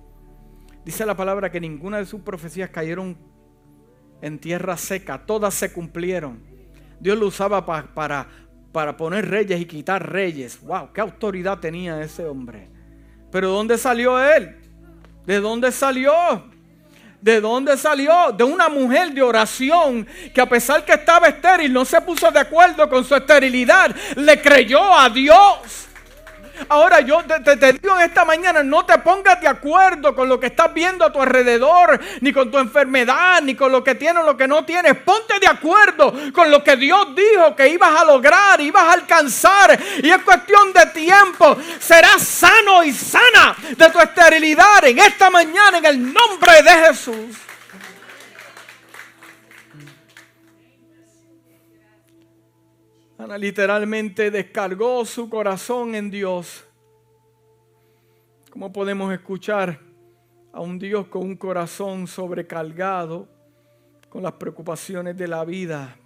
A: Dice la palabra que ninguna de sus profecías cayeron en tierra seca, todas se cumplieron. Dios lo usaba para, para poner reyes y quitar reyes. ¡Wow! ¡Qué autoridad tenía ese hombre! Pero ¿dónde salió él? ¿De dónde salió? ¿De dónde salió? De una mujer de oración que a pesar que estaba estéril no se puso de acuerdo con su esterilidad, le creyó a Dios. Ahora yo te, digo en esta mañana, no te pongas de acuerdo con lo que estás viendo a tu alrededor, ni con tu enfermedad, ni con lo que tienes o lo que no tienes. Ponte de acuerdo con lo que Dios dijo que ibas a lograr, ibas a alcanzar. Y es cuestión de tiempo. Serás sano y sana de tu esterilidad en esta mañana en el nombre de Jesús. Ana literalmente descargó su corazón en Dios. ¿Cómo podemos escuchar a un Dios con un corazón sobrecargado con las preocupaciones de la vida?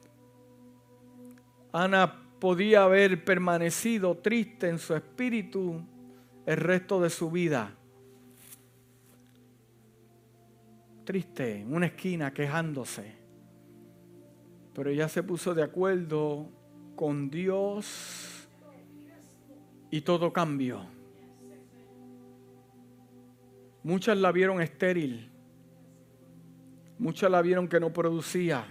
A: Ana podía haber permanecido triste en su espíritu el resto de su vida. Triste, en una esquina, quejándose. Pero ella se puso de acuerdo con Dios y todo cambió. Muchas la vieron estéril, muchas la vieron que no producía,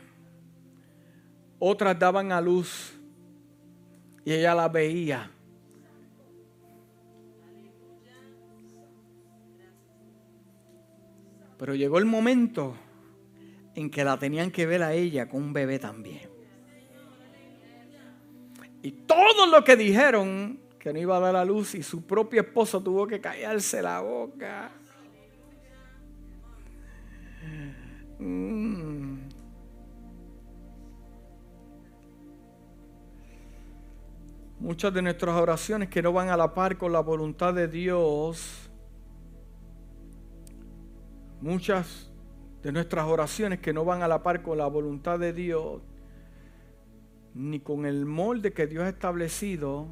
A: otras daban a luz y ella la veía. Pero llegó el momento en que la tenían que ver a ella con un bebé también. Y todo lo que dijeron que no iba a dar a luz y su propio esposo tuvo que callarse la boca. Mm. Muchas de nuestras oraciones que no van a la par con la voluntad de Dios, muchas de nuestras oraciones que no van a la par con la voluntad de Dios, ni con el molde que Dios ha establecido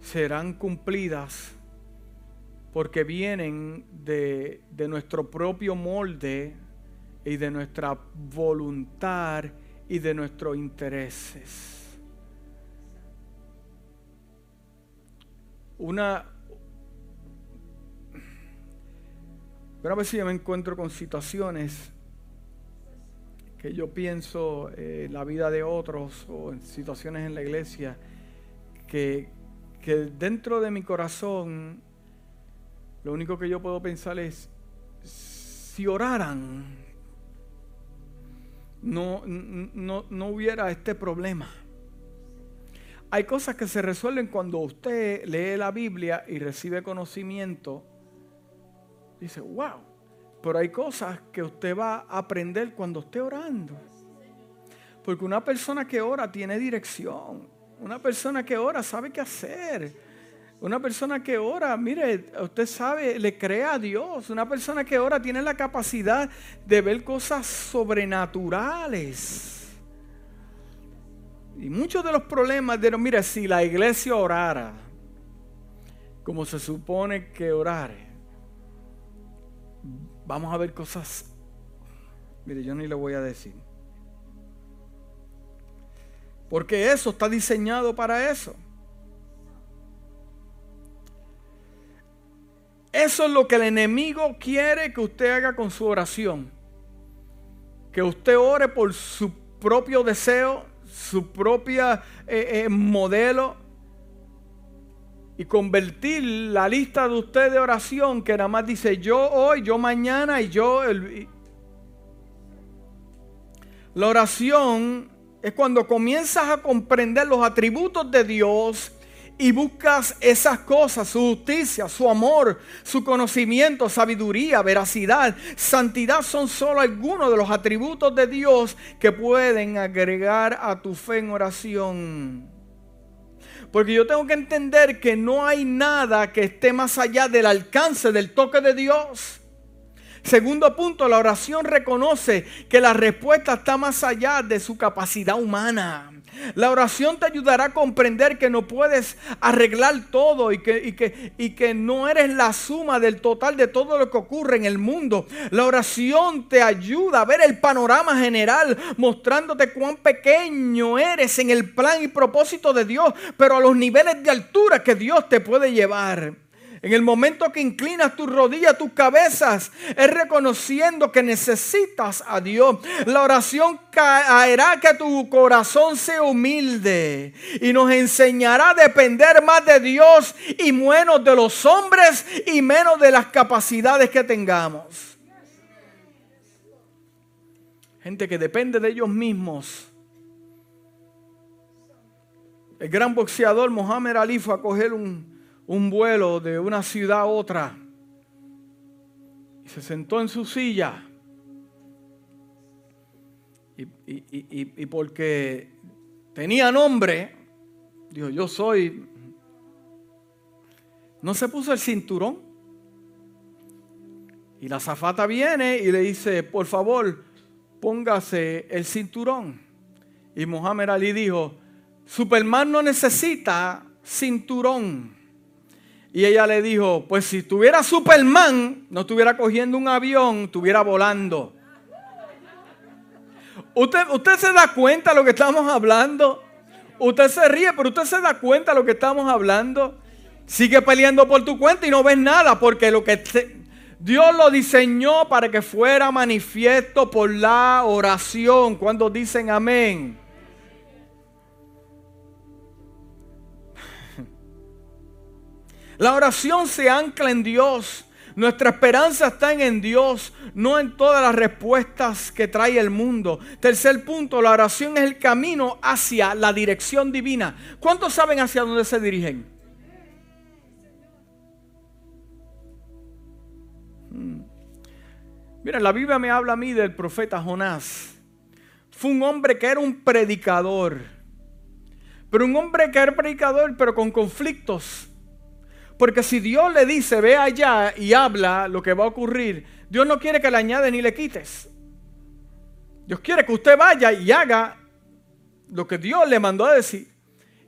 A: serán cumplidas porque vienen de, nuestro propio molde y de nuestra voluntad y de nuestros intereses. Una, una vez yo me encuentro con situaciones que yo pienso en eh, la vida de otros o en situaciones en la iglesia, que, que dentro de mi corazón lo único que yo puedo pensar es, si oraran, no, no, no hubiera este problema. hay cosas que se resuelven cuando usted lee la Biblia y recibe conocimiento. Dice, wow. Pero hay cosas que usted va a aprender cuando esté orando. Porque una persona que ora tiene dirección. Una persona que ora sabe qué hacer. Una persona que ora, mire, usted sabe, le cree a Dios. Una persona que ora tiene la capacidad de ver cosas sobrenaturales. Y muchos de los problemas de, mire, si la iglesia orara como se supone que orare, vamos a ver cosas, mire, yo ni le voy a decir. Porque eso está diseñado para eso. Eso es lo que el enemigo quiere que usted haga con su oración. Que usted ore por su propio deseo, su propia eh, eh, modelo y convertir la lista de usted de oración que nada más dice yo hoy, yo mañana y yo... El, la oración es cuando comienzas a comprender los atributos de Dios y buscas esas cosas, su justicia, su amor, su conocimiento, sabiduría, veracidad, santidad, son solo algunos de los atributos de Dios que pueden agregar a tu fe en oración. Porque yo tengo que entender que no hay nada que esté más allá del alcance del toque de Dios. Segundo punto, la oración reconoce que la respuesta está más allá de su capacidad humana. La oración te ayudará a comprender que no puedes arreglar todo y que, no eres la suma del total de todo lo que ocurre en el mundo. La oración te ayuda a ver el panorama general, mostrándote cuán pequeño eres en el plan y propósito de Dios, pero a los niveles de altura que Dios te puede llevar. En el momento que inclinas tu rodilla, tus cabezas, es reconociendo que necesitas a Dios. La oración hará que tu corazón sea humilde y nos enseñará a depender más de Dios y menos de los hombres y menos de las capacidades que tengamos. Gente que depende de ellos mismos. El gran boxeador Mohamed Ali fue a coger un, un vuelo de una ciudad a otra y se sentó en su silla. Y, porque tenía nombre, dijo, yo soy, no se puso el cinturón. Y la zafata viene y le dice, por favor, póngase el cinturón. Y Mohamed Ali dijo, Superman no necesita cinturón. Y ella le dijo, pues si tuviera Superman, no estuviera cogiendo un avión, estuviera volando. ¿Usted, usted se da cuenta de lo que estamos hablando? Usted se ríe, pero usted se da cuenta de lo que estamos hablando. Sigue peleando por tu cuenta y no ves nada, porque lo que Dios lo diseñó para que fuera manifiesto por la oración. Cuando dicen amén. La oración se ancla en Dios. Nuestra esperanza está en Dios, no en todas las respuestas que trae el mundo. Tercer punto, la oración es el camino hacia la dirección divina. ¿Cuántos saben hacia dónde se dirigen? Hmm. Mira, la Biblia me habla a mí del profeta Jonás. Fue un hombre que era un predicador. Pero un hombre que era predicador, pero con conflictos porque si Dios le dice, ve allá y habla lo que va a ocurrir, Dios no quiere que le añades ni le quites. Dios quiere que usted vaya y haga lo que Dios le mandó a decir.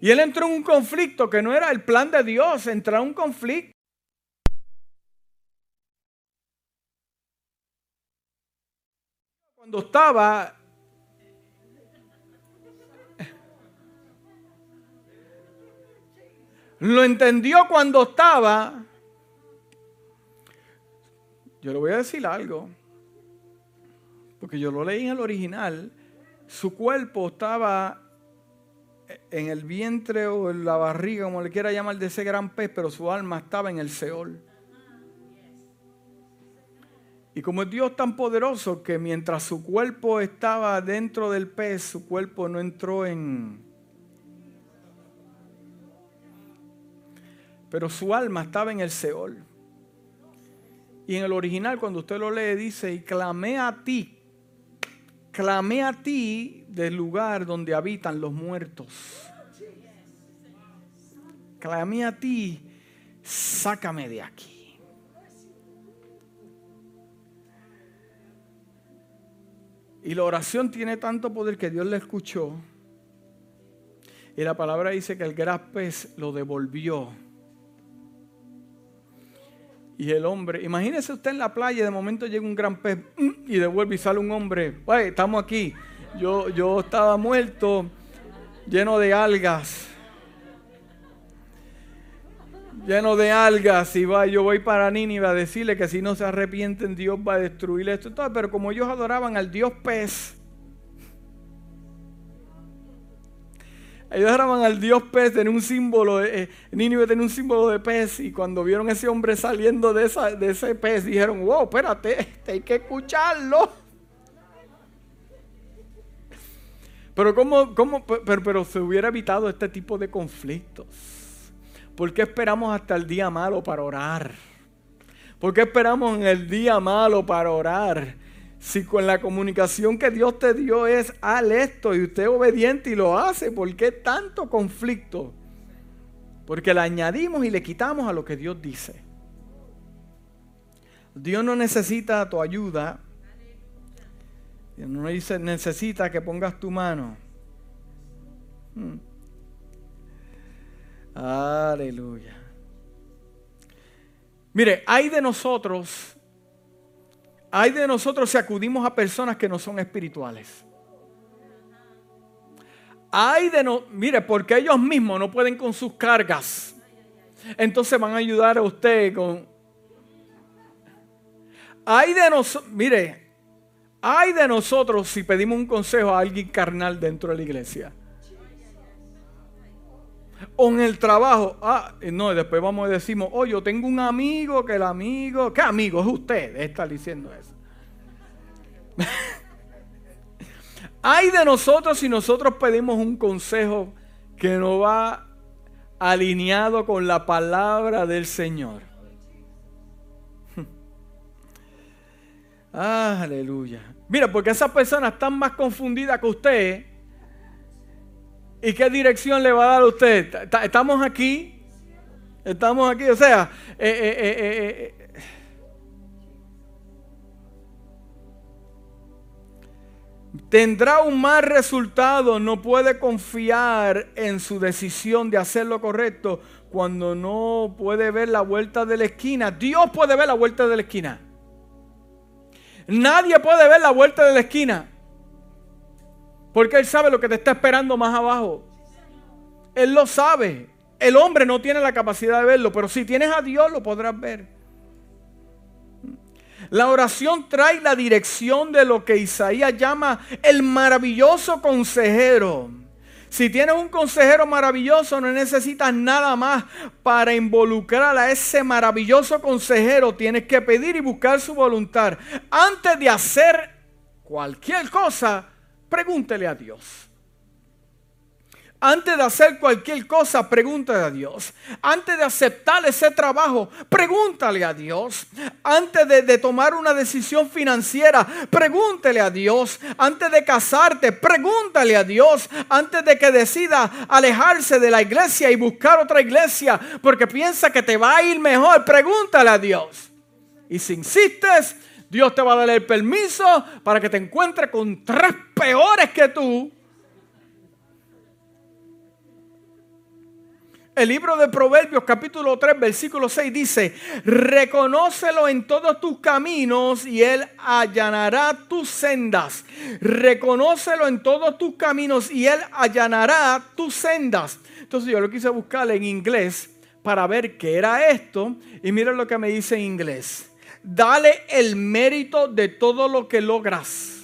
A: Y él entró en un conflicto que no era el plan de Dios, entró en un conflicto. Cuando estaba Lo entendió cuando estaba. Yo le voy a decir algo. Porque yo lo leí en el original. Su cuerpo estaba en el vientre o en la barriga, como le quiera llamar, de ese gran pez, pero su alma estaba en el Seol. Y como es Dios tan poderoso que mientras su cuerpo estaba dentro del pez, su cuerpo no entró en, pero su alma estaba en el Seol. Y en el original, cuando usted lo lee, dice, y clamé a ti, clamé a ti del lugar donde habitan los muertos. Clamé a ti, sácame de aquí. Y la oración tiene tanto poder que Dios le escuchó. Y la palabra dice que el gran lo devolvió y el hombre, imagínese usted en la playa, de momento llega un gran pez mm, y devuelve y sale un hombre. estamos aquí. Yo, yo estaba muerto, lleno de algas. Lleno de algas. Y va, yo voy para Nínive a decirle que si no se arrepienten, Dios va a destruir esto. Pero como ellos adoraban al Dios pez, Ellos adoraban al dios pez, tenía un símbolo, eh, Nínive tenía un símbolo de pez y cuando vieron a ese hombre saliendo de ese pez dijeron, wow, espérate, este hay que escucharlo. Pero, ¿cómo, cómo, pero, pero se hubiera evitado este tipo de conflictos. ¿Por qué esperamos hasta el día malo para orar? ¿Por qué esperamos en el día malo para orar? Si con la comunicación que Dios te dio es al esto y usted es obediente y lo hace, ¿por qué tanto conflicto? Porque le añadimos y le quitamos a lo que Dios dice. Dios no necesita tu ayuda. Dios no dice, necesita que pongas tu mano. Hmm. Aleluya. Mire, hay de nosotros hay de nosotros si acudimos a personas que no son espirituales. Hay de no, mire, porque ellos mismos no pueden con sus cargas. Entonces van a ayudar a usted con. Hay de nosotros, mire, hay de nosotros si pedimos un consejo a alguien carnal dentro de la iglesia. O en el trabajo, ah, no, después vamos a decimos, oh, yo tengo un amigo que el amigo, ¿qué amigo es usted? Está diciendo eso. Hay de nosotros si nosotros pedimos un consejo que no va alineado con la palabra del Señor. Aleluya. Mira, porque esas personas están más confundidas que usted. ¿Y qué dirección le va a dar a usted? ¿Estamos aquí? Estamos aquí. O sea, eh, eh, eh, tendrá un mal resultado, no puede confiar en su decisión de hacer lo correcto cuando no puede ver la vuelta de la esquina. Dios puede ver la vuelta de la esquina. Nadie puede ver la vuelta de la esquina. Porque Él sabe lo que te está esperando más abajo. Él lo sabe. El hombre no tiene la capacidad de verlo, pero si tienes a Dios lo podrás ver. La oración trae la dirección de lo que Isaías llama el maravilloso consejero. Si tienes un consejero maravilloso, no necesitas nada más para involucrar a ese maravilloso consejero. Tienes que pedir y buscar su voluntad. Antes de hacer cualquier cosa, pregúntele a Dios. Antes de hacer cualquier cosa, pregúntale a Dios. Antes de aceptar ese trabajo, pregúntale a Dios. Antes de, tomar una decisión financiera, pregúntale a Dios. Antes de casarte, pregúntale a Dios. Antes de que decida alejarse de la iglesia y buscar otra iglesia porque piensa que te va a ir mejor, pregúntale a Dios. Y si insistes, Dios te va a dar el permiso para que te encuentres con tres peores que tú El libro de Proverbios capítulo 3 versículo 6 dice, reconócelo en todos tus caminos y él allanará tus sendas. Reconócelo en todos tus caminos y él allanará tus sendas. Entonces yo lo quise buscar en inglés para ver qué era esto y mira lo que me dice en inglés. Dale el mérito de todo lo que logras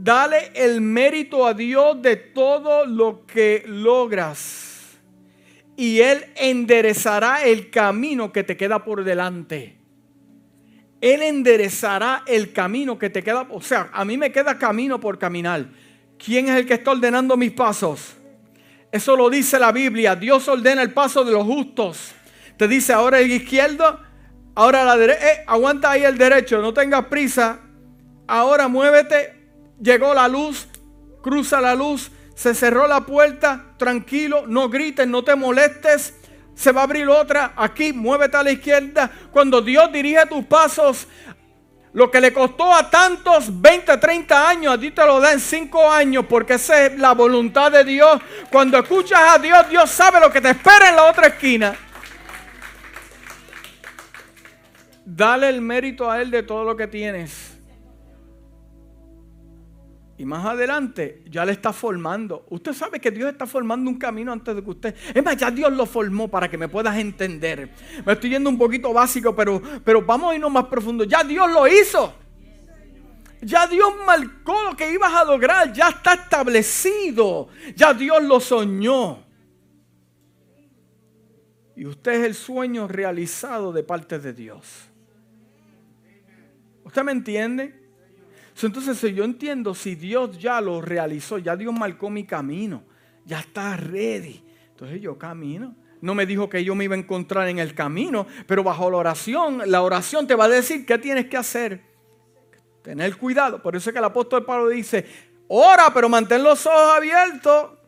A: Dale el mérito a Dios de todo lo que logras. Y Él enderezará el camino que te queda por delante. Él enderezará el camino que te queda. O sea, a mí me queda camino por caminar. ¿Quién es el que está ordenando mis pasos? Eso lo dice la Biblia. Dios ordena el paso de los justos. Te dice ahora el izquierdo, ahora la derecha. Eh, aguanta ahí el derecho, no tengas prisa. Ahora muévete. Llegó la luz, cruza la luz, se cerró la puerta, tranquilo, no grites, no te molestes. Se va a abrir otra, aquí, muévete a la izquierda. Cuando Dios dirige tus pasos, lo que le costó a tantos 20, 30 años, a ti te lo da en 5 años, porque esa es la voluntad de Dios. Cuando escuchas a Dios, Dios sabe lo que te espera en la otra esquina. Dale el mérito a Él de todo lo que tienes. Y más adelante ya le está formando. Usted sabe que Dios está formando un camino antes de que usted... Es más, ya Dios lo formó para que me puedas entender. Me estoy yendo un poquito básico, pero, pero vamos a irnos más profundo. Ya Dios lo hizo. Ya Dios marcó lo que ibas a lograr. Ya está establecido. Ya Dios lo soñó. Y usted es el sueño realizado de parte de Dios. ¿Usted me entiende? Entonces, si yo entiendo, si Dios ya lo realizó, ya Dios marcó mi camino, ya está ready. Entonces yo camino. No me dijo que yo me iba a encontrar en el camino, pero bajo la oración, la oración te va a decir qué tienes que hacer. Tener cuidado. Por eso es que el apóstol Pablo dice, ora, pero mantén los ojos abiertos.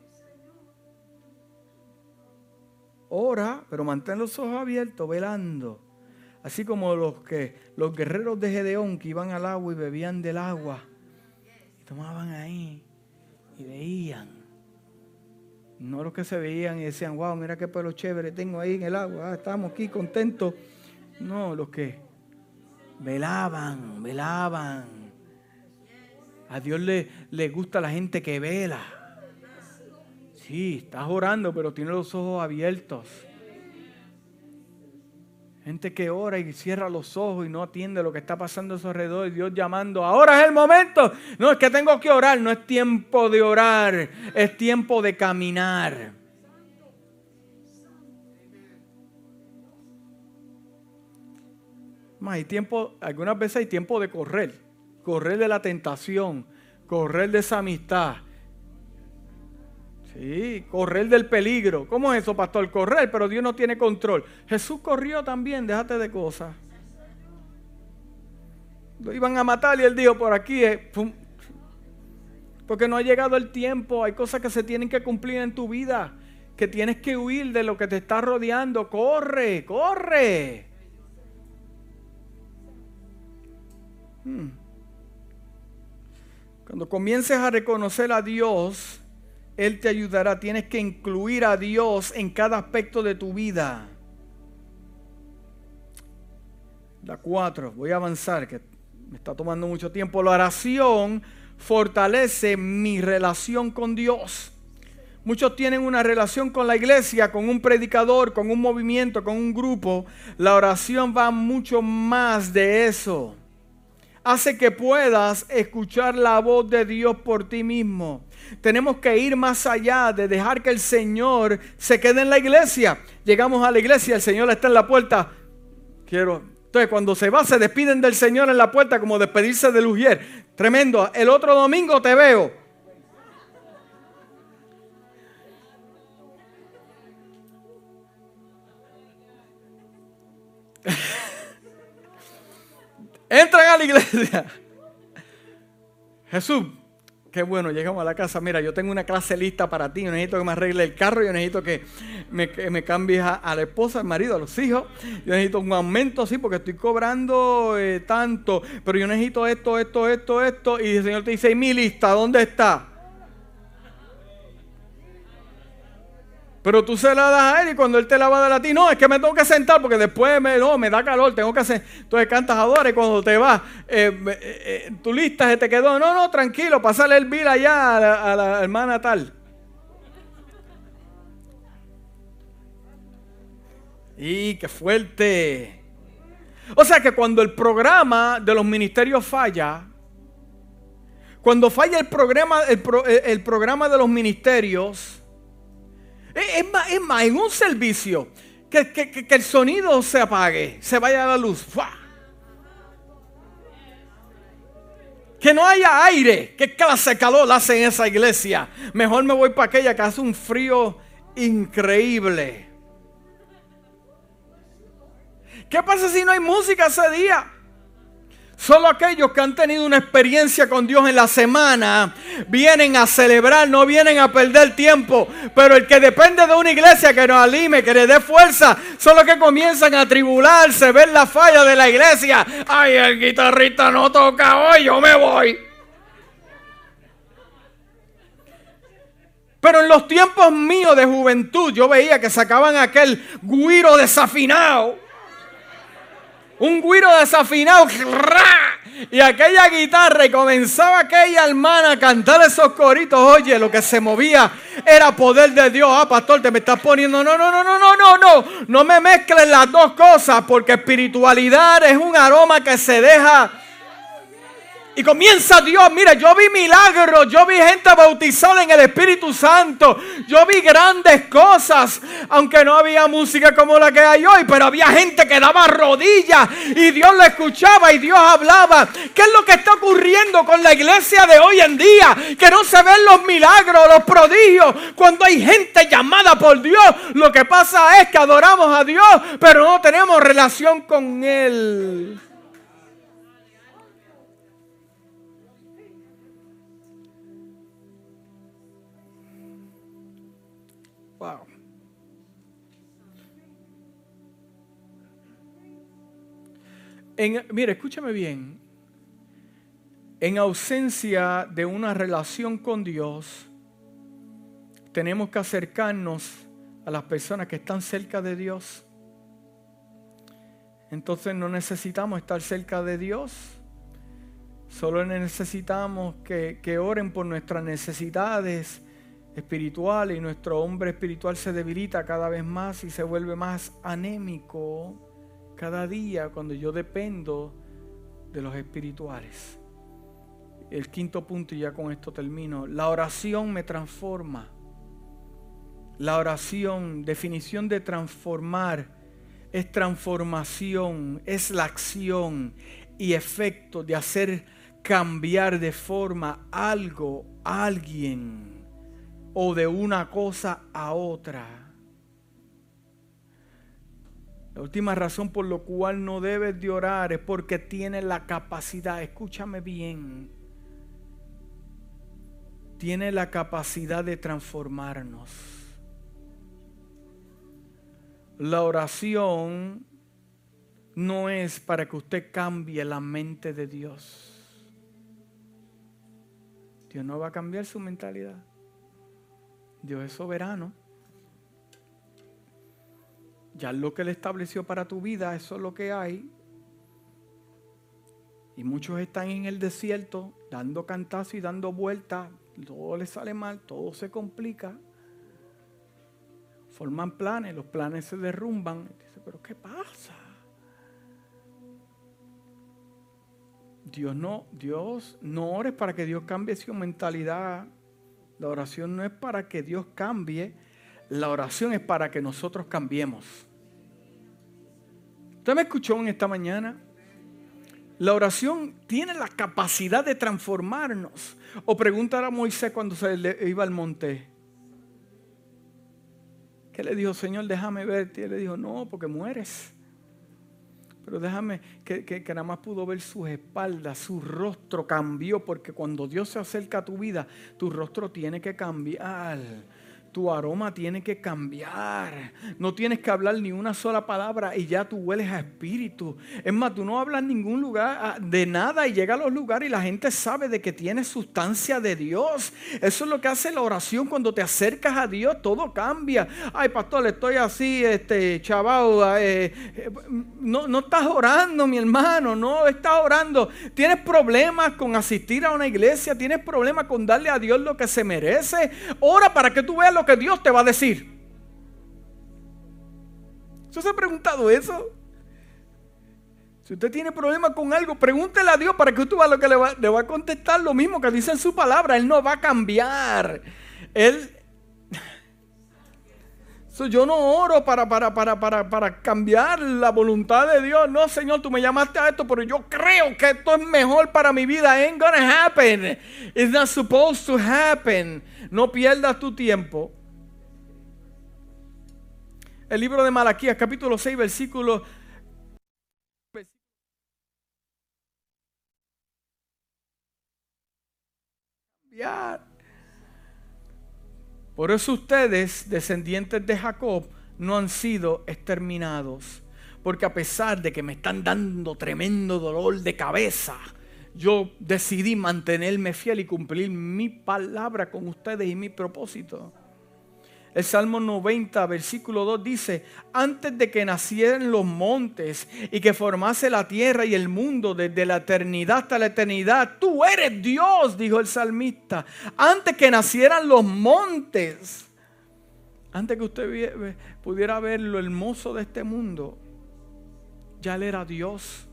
A: Ora, pero mantén los ojos abiertos, velando. Así como los, que, los guerreros de Gedeón que iban al agua y bebían del agua. Y tomaban ahí y veían. No los que se veían y decían, wow, mira qué pelo chévere tengo ahí en el agua. Ah, estamos aquí contentos. No, los que velaban, velaban. A Dios le, le gusta la gente que vela. Sí, estás orando, pero tiene los ojos abiertos. Gente que ora y cierra los ojos y no atiende lo que está pasando a su alrededor. Y Dios llamando, ahora es el momento. No, es que tengo que orar. No es tiempo de orar, es tiempo de caminar. Más, hay tiempo, algunas veces hay tiempo de correr. Correr de la tentación, correr de esa amistad, Sí, correr del peligro. ¿Cómo es eso, pastor? Correr, pero Dios no tiene control. Jesús corrió también, déjate de cosas. Lo iban a matar y él dijo, por aquí. Porque no ha llegado el tiempo, hay cosas que se tienen que cumplir en tu vida, que tienes que huir de lo que te está rodeando. Corre, corre. Hmm. Cuando comiences a reconocer a Dios, él te ayudará. Tienes que incluir a Dios en cada aspecto de tu vida. La cuatro, voy a avanzar, que me está tomando mucho tiempo. La oración fortalece mi relación con Dios. Muchos tienen una relación con la iglesia, con un predicador, con un movimiento, con un grupo. La oración va mucho más de eso. Hace que puedas escuchar la voz de Dios por ti mismo. Tenemos que ir más allá de dejar que el Señor se quede en la iglesia. Llegamos a la iglesia, el Señor está en la puerta. Quiero. Entonces, cuando se va, se despiden del Señor en la puerta, como despedirse de Lugier. Tremendo. El otro domingo te veo. Entran a la iglesia. Jesús, Qué bueno, llegamos a la casa. Mira, yo tengo una clase lista para ti. Yo necesito que me arregle el carro. Yo necesito que me, me cambies a, la esposa, al marido, a los hijos. Yo necesito un aumento, sí, porque estoy cobrando eh, tanto. Pero yo necesito esto, esto, esto, esto. Y el Señor te dice, mi lista, ¿dónde está? Pero tú se la das a él y cuando él te la va a dar a ti, no, es que me tengo que sentar porque después me, no, me da calor, tengo que hacer. Entonces cantas ahora y cuando te vas, eh, eh, eh, tu se te quedó. No, no, tranquilo, pasarle el bill allá a la, hermana tal. Y qué fuerte. O sea que cuando el programa de los ministerios falla, cuando falla el programa, el programa de los ministerios, es más, es más en un servicio, que, el sonido se apague, se vaya a la luz. Que no haya aire. ¿Qué clase de calor hace en esa iglesia? Mejor me voy para aquella que hace un frío increíble. ¿Qué pasa si no hay música ese día? Solo aquellos que han tenido una experiencia con Dios en la semana vienen a celebrar, no vienen a perder tiempo. Pero el que depende de una iglesia que nos alime, que le dé fuerza, son los que comienzan a tribularse, ver la falla de la iglesia. Ay, el guitarrista no toca hoy, yo me voy. Pero en los tiempos míos de juventud yo veía que sacaban aquel guiro desafinado un guiro desafinado. Y aquella guitarra y comenzaba aquella hermana a cantar esos coritos. Oye, lo que se movía era poder de Dios. Ah, pastor, te me estás poniendo. No, no, no, no, no, no, no. No me mezclen las dos cosas porque espiritualidad es un aroma que se deja y comienza Dios, mira, yo vi milagros, yo vi gente bautizada en el Espíritu Santo, yo vi grandes cosas, aunque no había música como la que hay hoy, pero había gente que daba rodillas y Dios lo escuchaba y Dios hablaba. ¿Qué es lo que está ocurriendo con la iglesia de hoy en día? Que no se ven los milagros, los prodigios, cuando hay gente llamada por Dios. Lo que pasa es que adoramos a Dios, pero no tenemos relación con Él. Mire, escúchame bien. En ausencia de una relación con Dios, tenemos que acercarnos a las personas que están cerca de Dios. Entonces no necesitamos estar cerca de Dios. Solo necesitamos que, que oren por nuestras necesidades espirituales y nuestro hombre espiritual se debilita cada vez más y se vuelve más anémico cada día cuando yo dependo de los espirituales. El quinto punto, y ya con esto termino, la oración me transforma. La oración, definición de transformar, es transformación, es la acción y efecto de hacer cambiar de forma algo, alguien o de una cosa a otra. La última razón por la cual no debes de orar es porque tienes la capacidad, escúchame bien, tiene la capacidad de transformarnos. La oración no es para que usted cambie la mente de Dios. Dios no va a cambiar su mentalidad. Dios es soberano. Ya lo que Él estableció para tu vida, eso es lo que hay. Y muchos están en el desierto dando cantazos y dando vueltas. Todo les sale mal, todo se complica. Forman planes, los planes se derrumban. Dice, pero ¿qué pasa? Dios no, Dios no ores para que Dios cambie su mentalidad. La oración no es para que Dios cambie. La oración es para que nosotros cambiemos. ¿Usted me escuchó en esta mañana? La oración tiene la capacidad de transformarnos. O preguntar a Moisés cuando se iba al monte. ¿Qué le dijo, Señor, déjame verte? Y él le dijo, no, porque mueres. Pero déjame que, que, nada más pudo ver sus espaldas, su rostro cambió, porque cuando Dios se acerca a tu vida, tu rostro tiene que cambiar tu aroma tiene que cambiar. No tienes que hablar ni una sola palabra y ya tú hueles a espíritu. Es más, tú no hablas ningún lugar ah, de nada y llega a los lugares y la gente sabe de que tienes sustancia de Dios. Eso es lo que hace la oración cuando te acercas a Dios, todo cambia. Ay, pastor, estoy así, este, chaval, eh, eh, no, no estás orando, mi hermano, no estás orando. Tienes problemas con asistir a una iglesia, tienes problemas con darle a Dios lo que se merece. Ora para que tú veas lo que Dios te va a decir. ¿Usted se ha preguntado eso? Si usted tiene problemas con algo, pregúntele a Dios para que usted vea lo que le va, le va a contestar lo mismo que dice en su palabra. Él no va a cambiar. Él. Yo no oro para, para, para, para, para cambiar la voluntad de Dios. No, Señor, tú me llamaste a esto, pero yo creo que esto es mejor para mi vida. Ain't gonna happen. It's not supposed to happen. No pierdas tu tiempo. El libro de Malaquías, capítulo 6, versículo Por eso ustedes, descendientes de Jacob, no han sido exterminados. Porque a pesar de que me están dando tremendo dolor de cabeza, yo decidí mantenerme fiel y cumplir mi palabra con ustedes y mi propósito. El Salmo 90, versículo 2 dice, antes de que nacieran los montes y que formase la tierra y el mundo desde la eternidad hasta la eternidad, tú eres Dios, dijo el salmista. Antes que nacieran los montes, antes que usted pudiera ver lo hermoso de este mundo, ya él era Dios.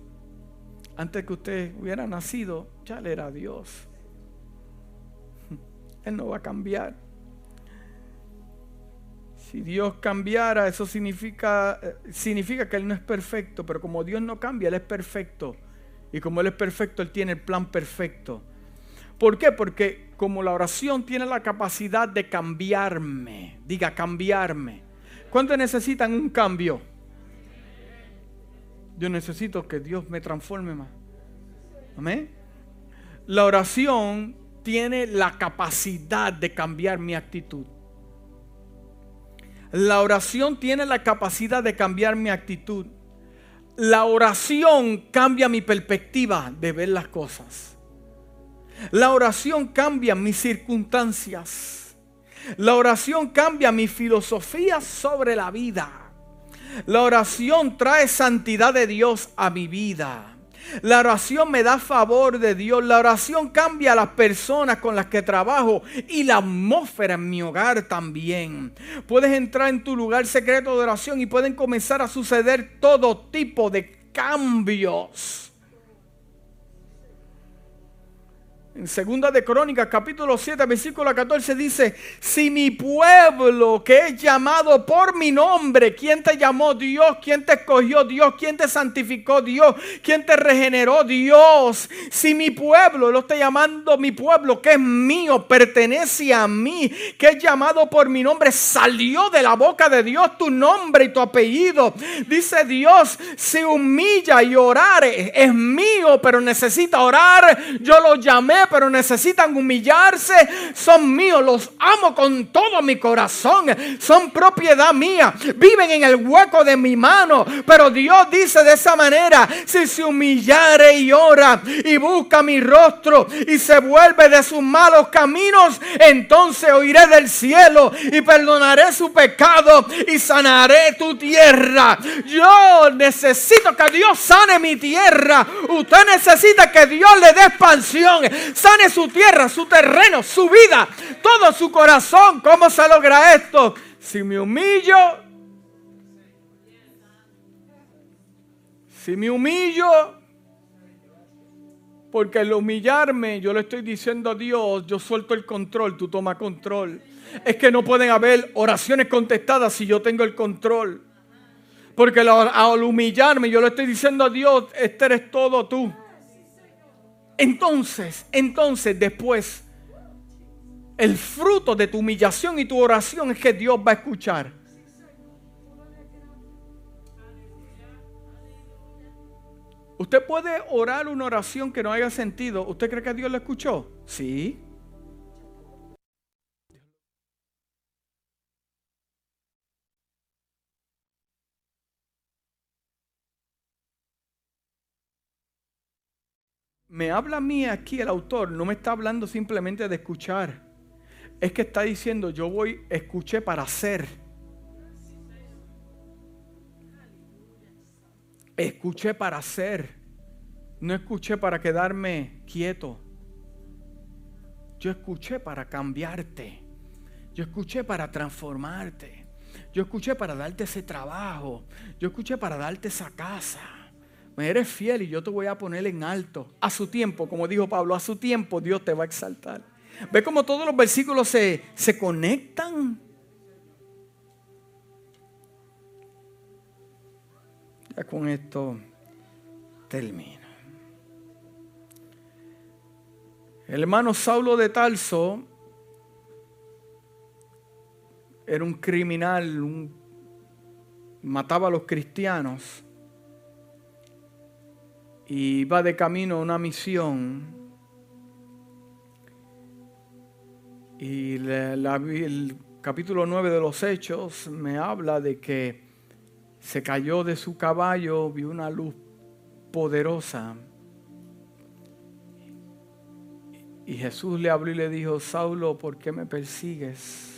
A: Antes que usted hubiera nacido, ya él era Dios. Él no va a cambiar. Si Dios cambiara, eso significa, eh, significa que Él no es perfecto, pero como Dios no cambia, Él es perfecto. Y como Él es perfecto, Él tiene el plan perfecto. ¿Por qué? Porque como la oración tiene la capacidad de cambiarme, diga cambiarme. ¿Cuántos necesitan un cambio? Yo necesito que Dios me transforme más. Amén. La oración tiene la capacidad de cambiar mi actitud. La oración tiene la capacidad de cambiar mi actitud. La oración cambia mi perspectiva de ver las cosas. La oración cambia mis circunstancias. La oración cambia mi filosofía sobre la vida. La oración trae santidad de Dios a mi vida. La oración me da favor de Dios. La oración cambia a las personas con las que trabajo y la atmósfera en mi hogar también. Puedes entrar en tu lugar secreto de oración y pueden comenzar a suceder todo tipo de cambios. En segunda de Crónicas, capítulo 7, versículo 14 dice, si mi pueblo que es llamado por mi nombre, ¿quién te llamó Dios? ¿Quién te escogió Dios? ¿Quién te santificó Dios? ¿Quién te regeneró Dios? Si mi pueblo, lo está llamando mi pueblo, que es mío, pertenece a mí, que es llamado por mi nombre, salió de la boca de Dios tu nombre y tu apellido. Dice Dios, se humilla y orare, es mío, pero necesita orar. Yo lo llamé pero necesitan humillarse, son míos, los amo con todo mi corazón, son propiedad mía, viven en el hueco de mi mano, pero Dios dice de esa manera, si se humillare y ora y busca mi rostro y se vuelve de sus malos caminos, entonces oiré del cielo y perdonaré su pecado y sanaré tu tierra. Yo necesito que Dios sane mi tierra. Usted necesita que Dios le dé expansión sane su tierra, su terreno, su vida, todo su corazón. ¿Cómo se logra esto? Si me humillo, si me humillo, porque al humillarme yo le estoy diciendo a Dios, yo suelto el control, tú toma control. Es que no pueden haber oraciones contestadas si yo tengo el control. Porque al humillarme yo le estoy diciendo a Dios, este eres todo tú. Entonces, entonces después, el fruto de tu humillación y tu oración es que Dios va a escuchar. Usted puede orar una oración que no haya sentido. ¿Usted cree que Dios la escuchó? Sí. Me habla a mí aquí el autor, no me está hablando simplemente de escuchar. Es que está diciendo, yo voy, escuché para hacer. Escuché para hacer. No escuché para quedarme quieto. Yo escuché para cambiarte. Yo escuché para transformarte. Yo escuché para darte ese trabajo. Yo escuché para darte esa casa me eres fiel y yo te voy a poner en alto. A su tiempo, como dijo Pablo, a su tiempo Dios te va a exaltar. ¿Ve cómo todos los versículos se, se conectan? Ya con esto termino. El hermano Saulo de Tarso era un criminal, mataba a los cristianos y iba de camino a una misión. Y el capítulo 9 de los Hechos me habla de que se cayó de su caballo, vio una luz poderosa. Y Jesús le habló y le dijo, Saulo, ¿por qué me persigues?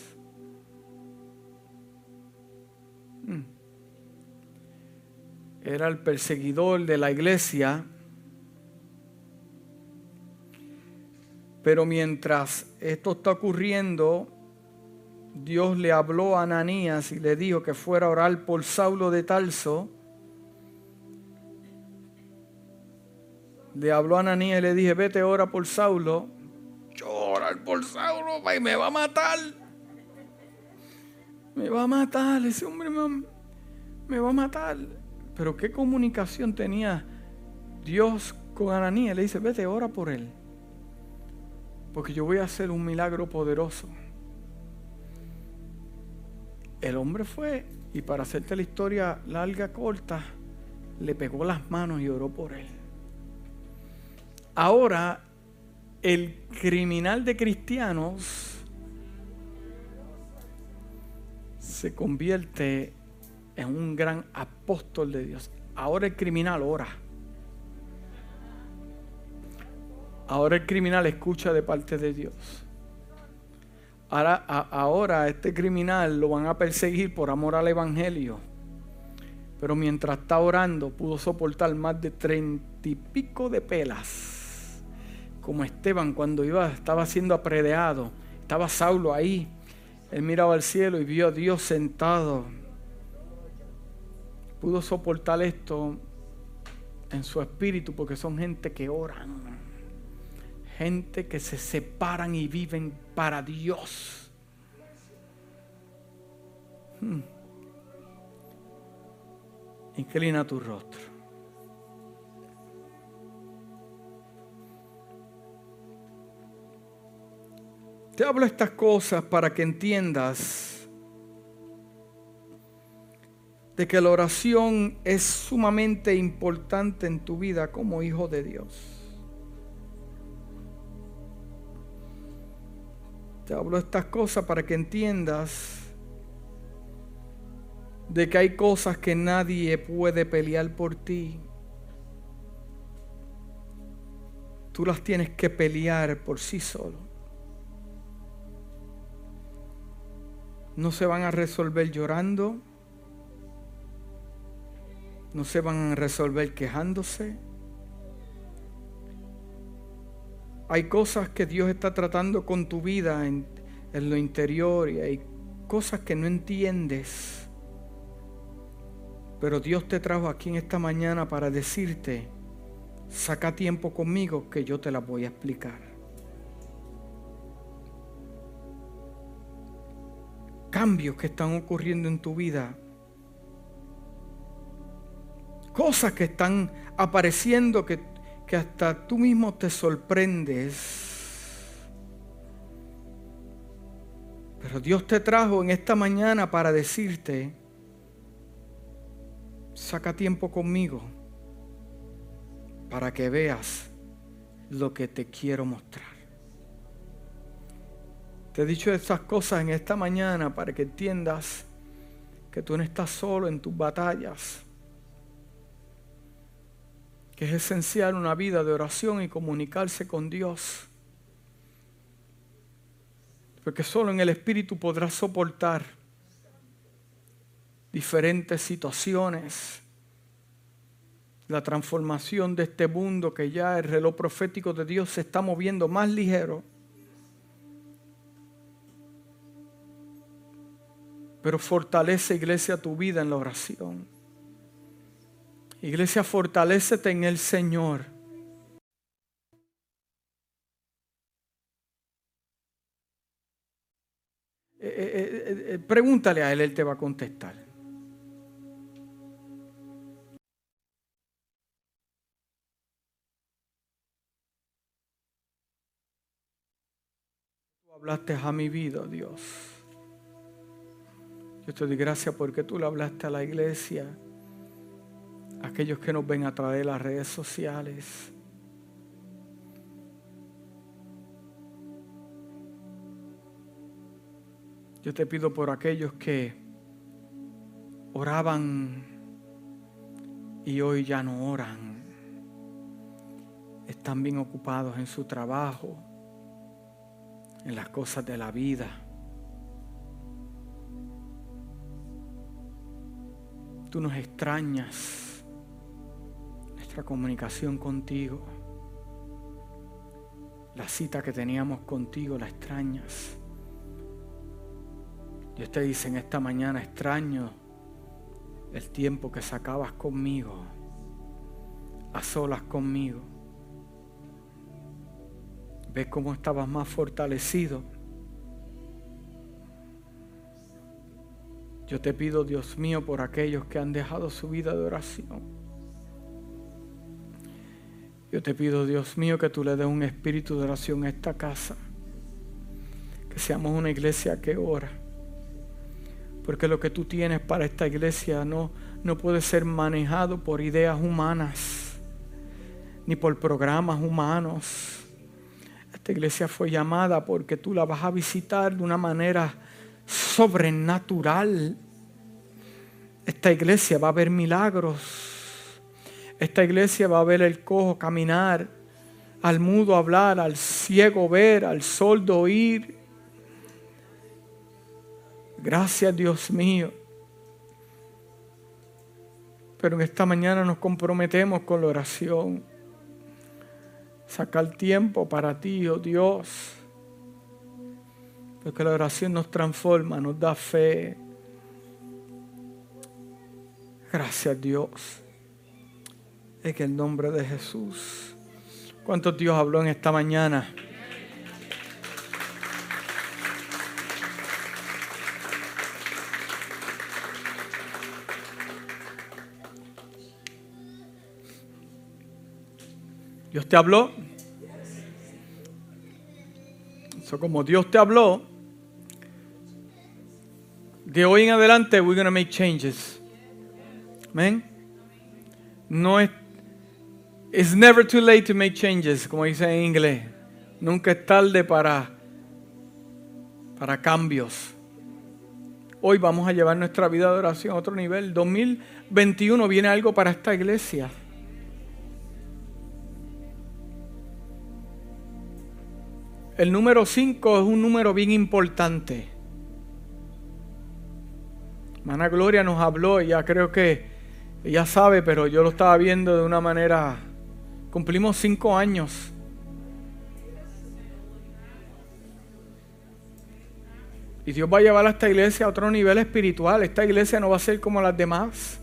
A: Era el perseguidor de la iglesia. Pero mientras esto está ocurriendo, Dios le habló a Ananías y le dijo que fuera a orar por Saulo de Tarso. Le habló a Ananías y le dije, vete, ora por Saulo. Yo orar por Saulo, y me va a matar. Me va a matar, ese hombre me, me va a matar. Pero qué comunicación tenía Dios con Ananías. Le dice, vete, ora por él. Porque yo voy a hacer un milagro poderoso. El hombre fue y para hacerte la historia larga, corta, le pegó las manos y oró por él. Ahora, el criminal de cristianos se convierte en un gran apóstol de Dios. Ahora el criminal ora. Ahora el criminal escucha de parte de Dios. Ahora, ahora este criminal lo van a perseguir por amor al Evangelio. Pero mientras está orando pudo soportar más de treinta y pico de pelas. Como Esteban cuando iba, estaba siendo apredeado. Estaba Saulo ahí. Él miraba al cielo y vio a Dios sentado. Pudo soportar esto en su espíritu porque son gente que oran gente que se separan y viven para Dios. Hmm. Inclina tu rostro. Te hablo estas cosas para que entiendas de que la oración es sumamente importante en tu vida como hijo de Dios. Te hablo estas cosas para que entiendas de que hay cosas que nadie puede pelear por ti. Tú las tienes que pelear por sí solo. No se van a resolver llorando. No se van a resolver quejándose. Hay cosas que Dios está tratando con tu vida en, lo interior y hay cosas que no entiendes. Pero Dios te trajo aquí en esta mañana para decirte, saca tiempo conmigo que yo te las voy a explicar. Cambios que están ocurriendo en tu vida. Cosas que están apareciendo que que hasta tú mismo te sorprendes. Pero Dios te trajo en esta mañana para decirte, saca tiempo conmigo para que veas lo que te quiero mostrar. Te he dicho estas cosas en esta mañana para que entiendas que tú no estás solo en tus batallas que es esencial una vida de oración y comunicarse con Dios. Porque solo en el Espíritu podrás soportar diferentes situaciones. La transformación de este mundo que ya el reloj profético de Dios se está moviendo más ligero. Pero fortalece, iglesia, tu vida en la oración. Iglesia, fortalecete en el Señor. Eh, eh, eh, pregúntale a Él, Él te va a contestar. Tú hablaste a mi vida, Dios. Yo te doy gracias porque tú le hablaste a la iglesia aquellos que nos ven a través de las redes sociales. Yo te pido por aquellos que oraban y hoy ya no oran. Están bien ocupados en su trabajo, en las cosas de la vida. Tú nos extrañas comunicación contigo. La cita que teníamos contigo la extrañas. Dios te dice en esta mañana, extraño el tiempo que sacabas conmigo, a solas conmigo. Ves cómo estabas más fortalecido. Yo te pido, Dios mío, por aquellos que han dejado su vida de oración. Yo te pido, Dios mío, que tú le des un espíritu de oración a esta casa. Que seamos una iglesia que ora. Porque lo que tú tienes para esta iglesia no, no puede ser manejado por ideas humanas, ni por programas humanos esta iglesia fue llamada porque tú la vas a visitar de una manera sobrenatural. Esta iglesia va a ver milagros. Esta iglesia va a ver el cojo caminar, al mudo hablar, al ciego ver, al sordo oír. Gracias Dios mío. Pero en esta mañana nos comprometemos con la oración sacar tiempo para ti, oh Dios. Porque la oración nos transforma, nos da fe. Gracias Dios. En el nombre de Jesús. ¿Cuánto Dios habló en esta mañana? Dios te habló. Eso como Dios te habló, de hoy en adelante we're going to make changes. Amén. No es It's never too late to make changes, como dice en inglés. Nunca es tarde para para cambios. Hoy vamos a llevar nuestra vida de oración a otro nivel. 2021 viene algo para esta iglesia. El número 5 es un número bien importante. Mana Gloria nos habló, ya creo que ella sabe, pero yo lo estaba viendo de una manera. Cumplimos cinco años. Y Dios va a llevar a esta iglesia a otro nivel espiritual. Esta iglesia no va a ser como las demás.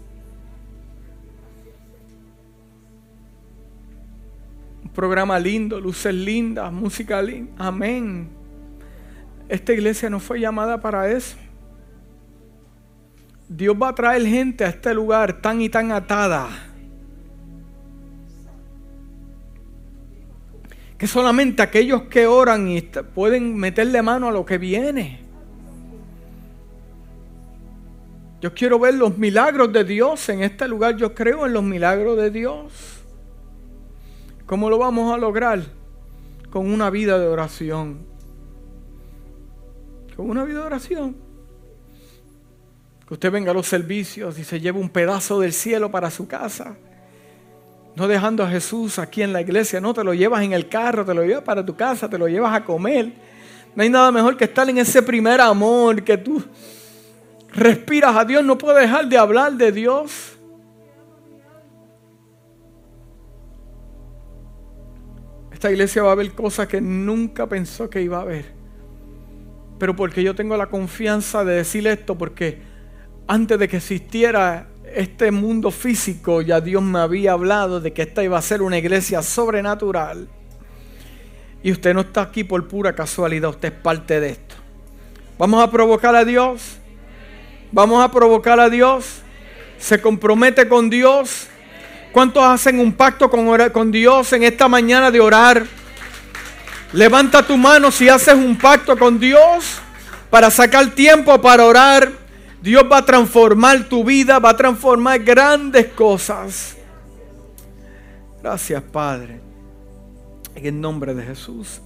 A: programa lindo, luces lindas, música linda. Amén. Esta iglesia no fue llamada para eso. Dios va a traer gente a este lugar tan y tan atada. Que solamente aquellos que oran y pueden meterle mano a lo que viene. Yo quiero ver los milagros de Dios en este lugar. Yo creo en los milagros de Dios. ¿Cómo lo vamos a lograr? Con una vida de oración. Con una vida de oración. Que usted venga a los servicios y se lleve un pedazo del cielo para su casa. No dejando a Jesús aquí en la iglesia, no, te lo llevas en el carro, te lo llevas para tu casa, te lo llevas a comer. No hay nada mejor que estar en ese primer amor que tú respiras a Dios, no puedes dejar de hablar de Dios. Esta iglesia va a ver cosas que nunca pensó que iba a ver. Pero porque yo tengo la confianza de decir esto, porque antes de que existiera este mundo físico, ya Dios me había hablado de que esta iba a ser una iglesia sobrenatural. Y usted no está aquí por pura casualidad, usted es parte de esto. Vamos a provocar a Dios. Vamos a provocar a Dios. Se compromete con Dios. ¿Cuántos hacen un pacto con, con Dios en esta mañana de orar? Levanta tu mano si haces un pacto con Dios para sacar tiempo para orar. Dios va a transformar tu vida, va a transformar grandes cosas. Gracias, Padre. En el nombre de Jesús.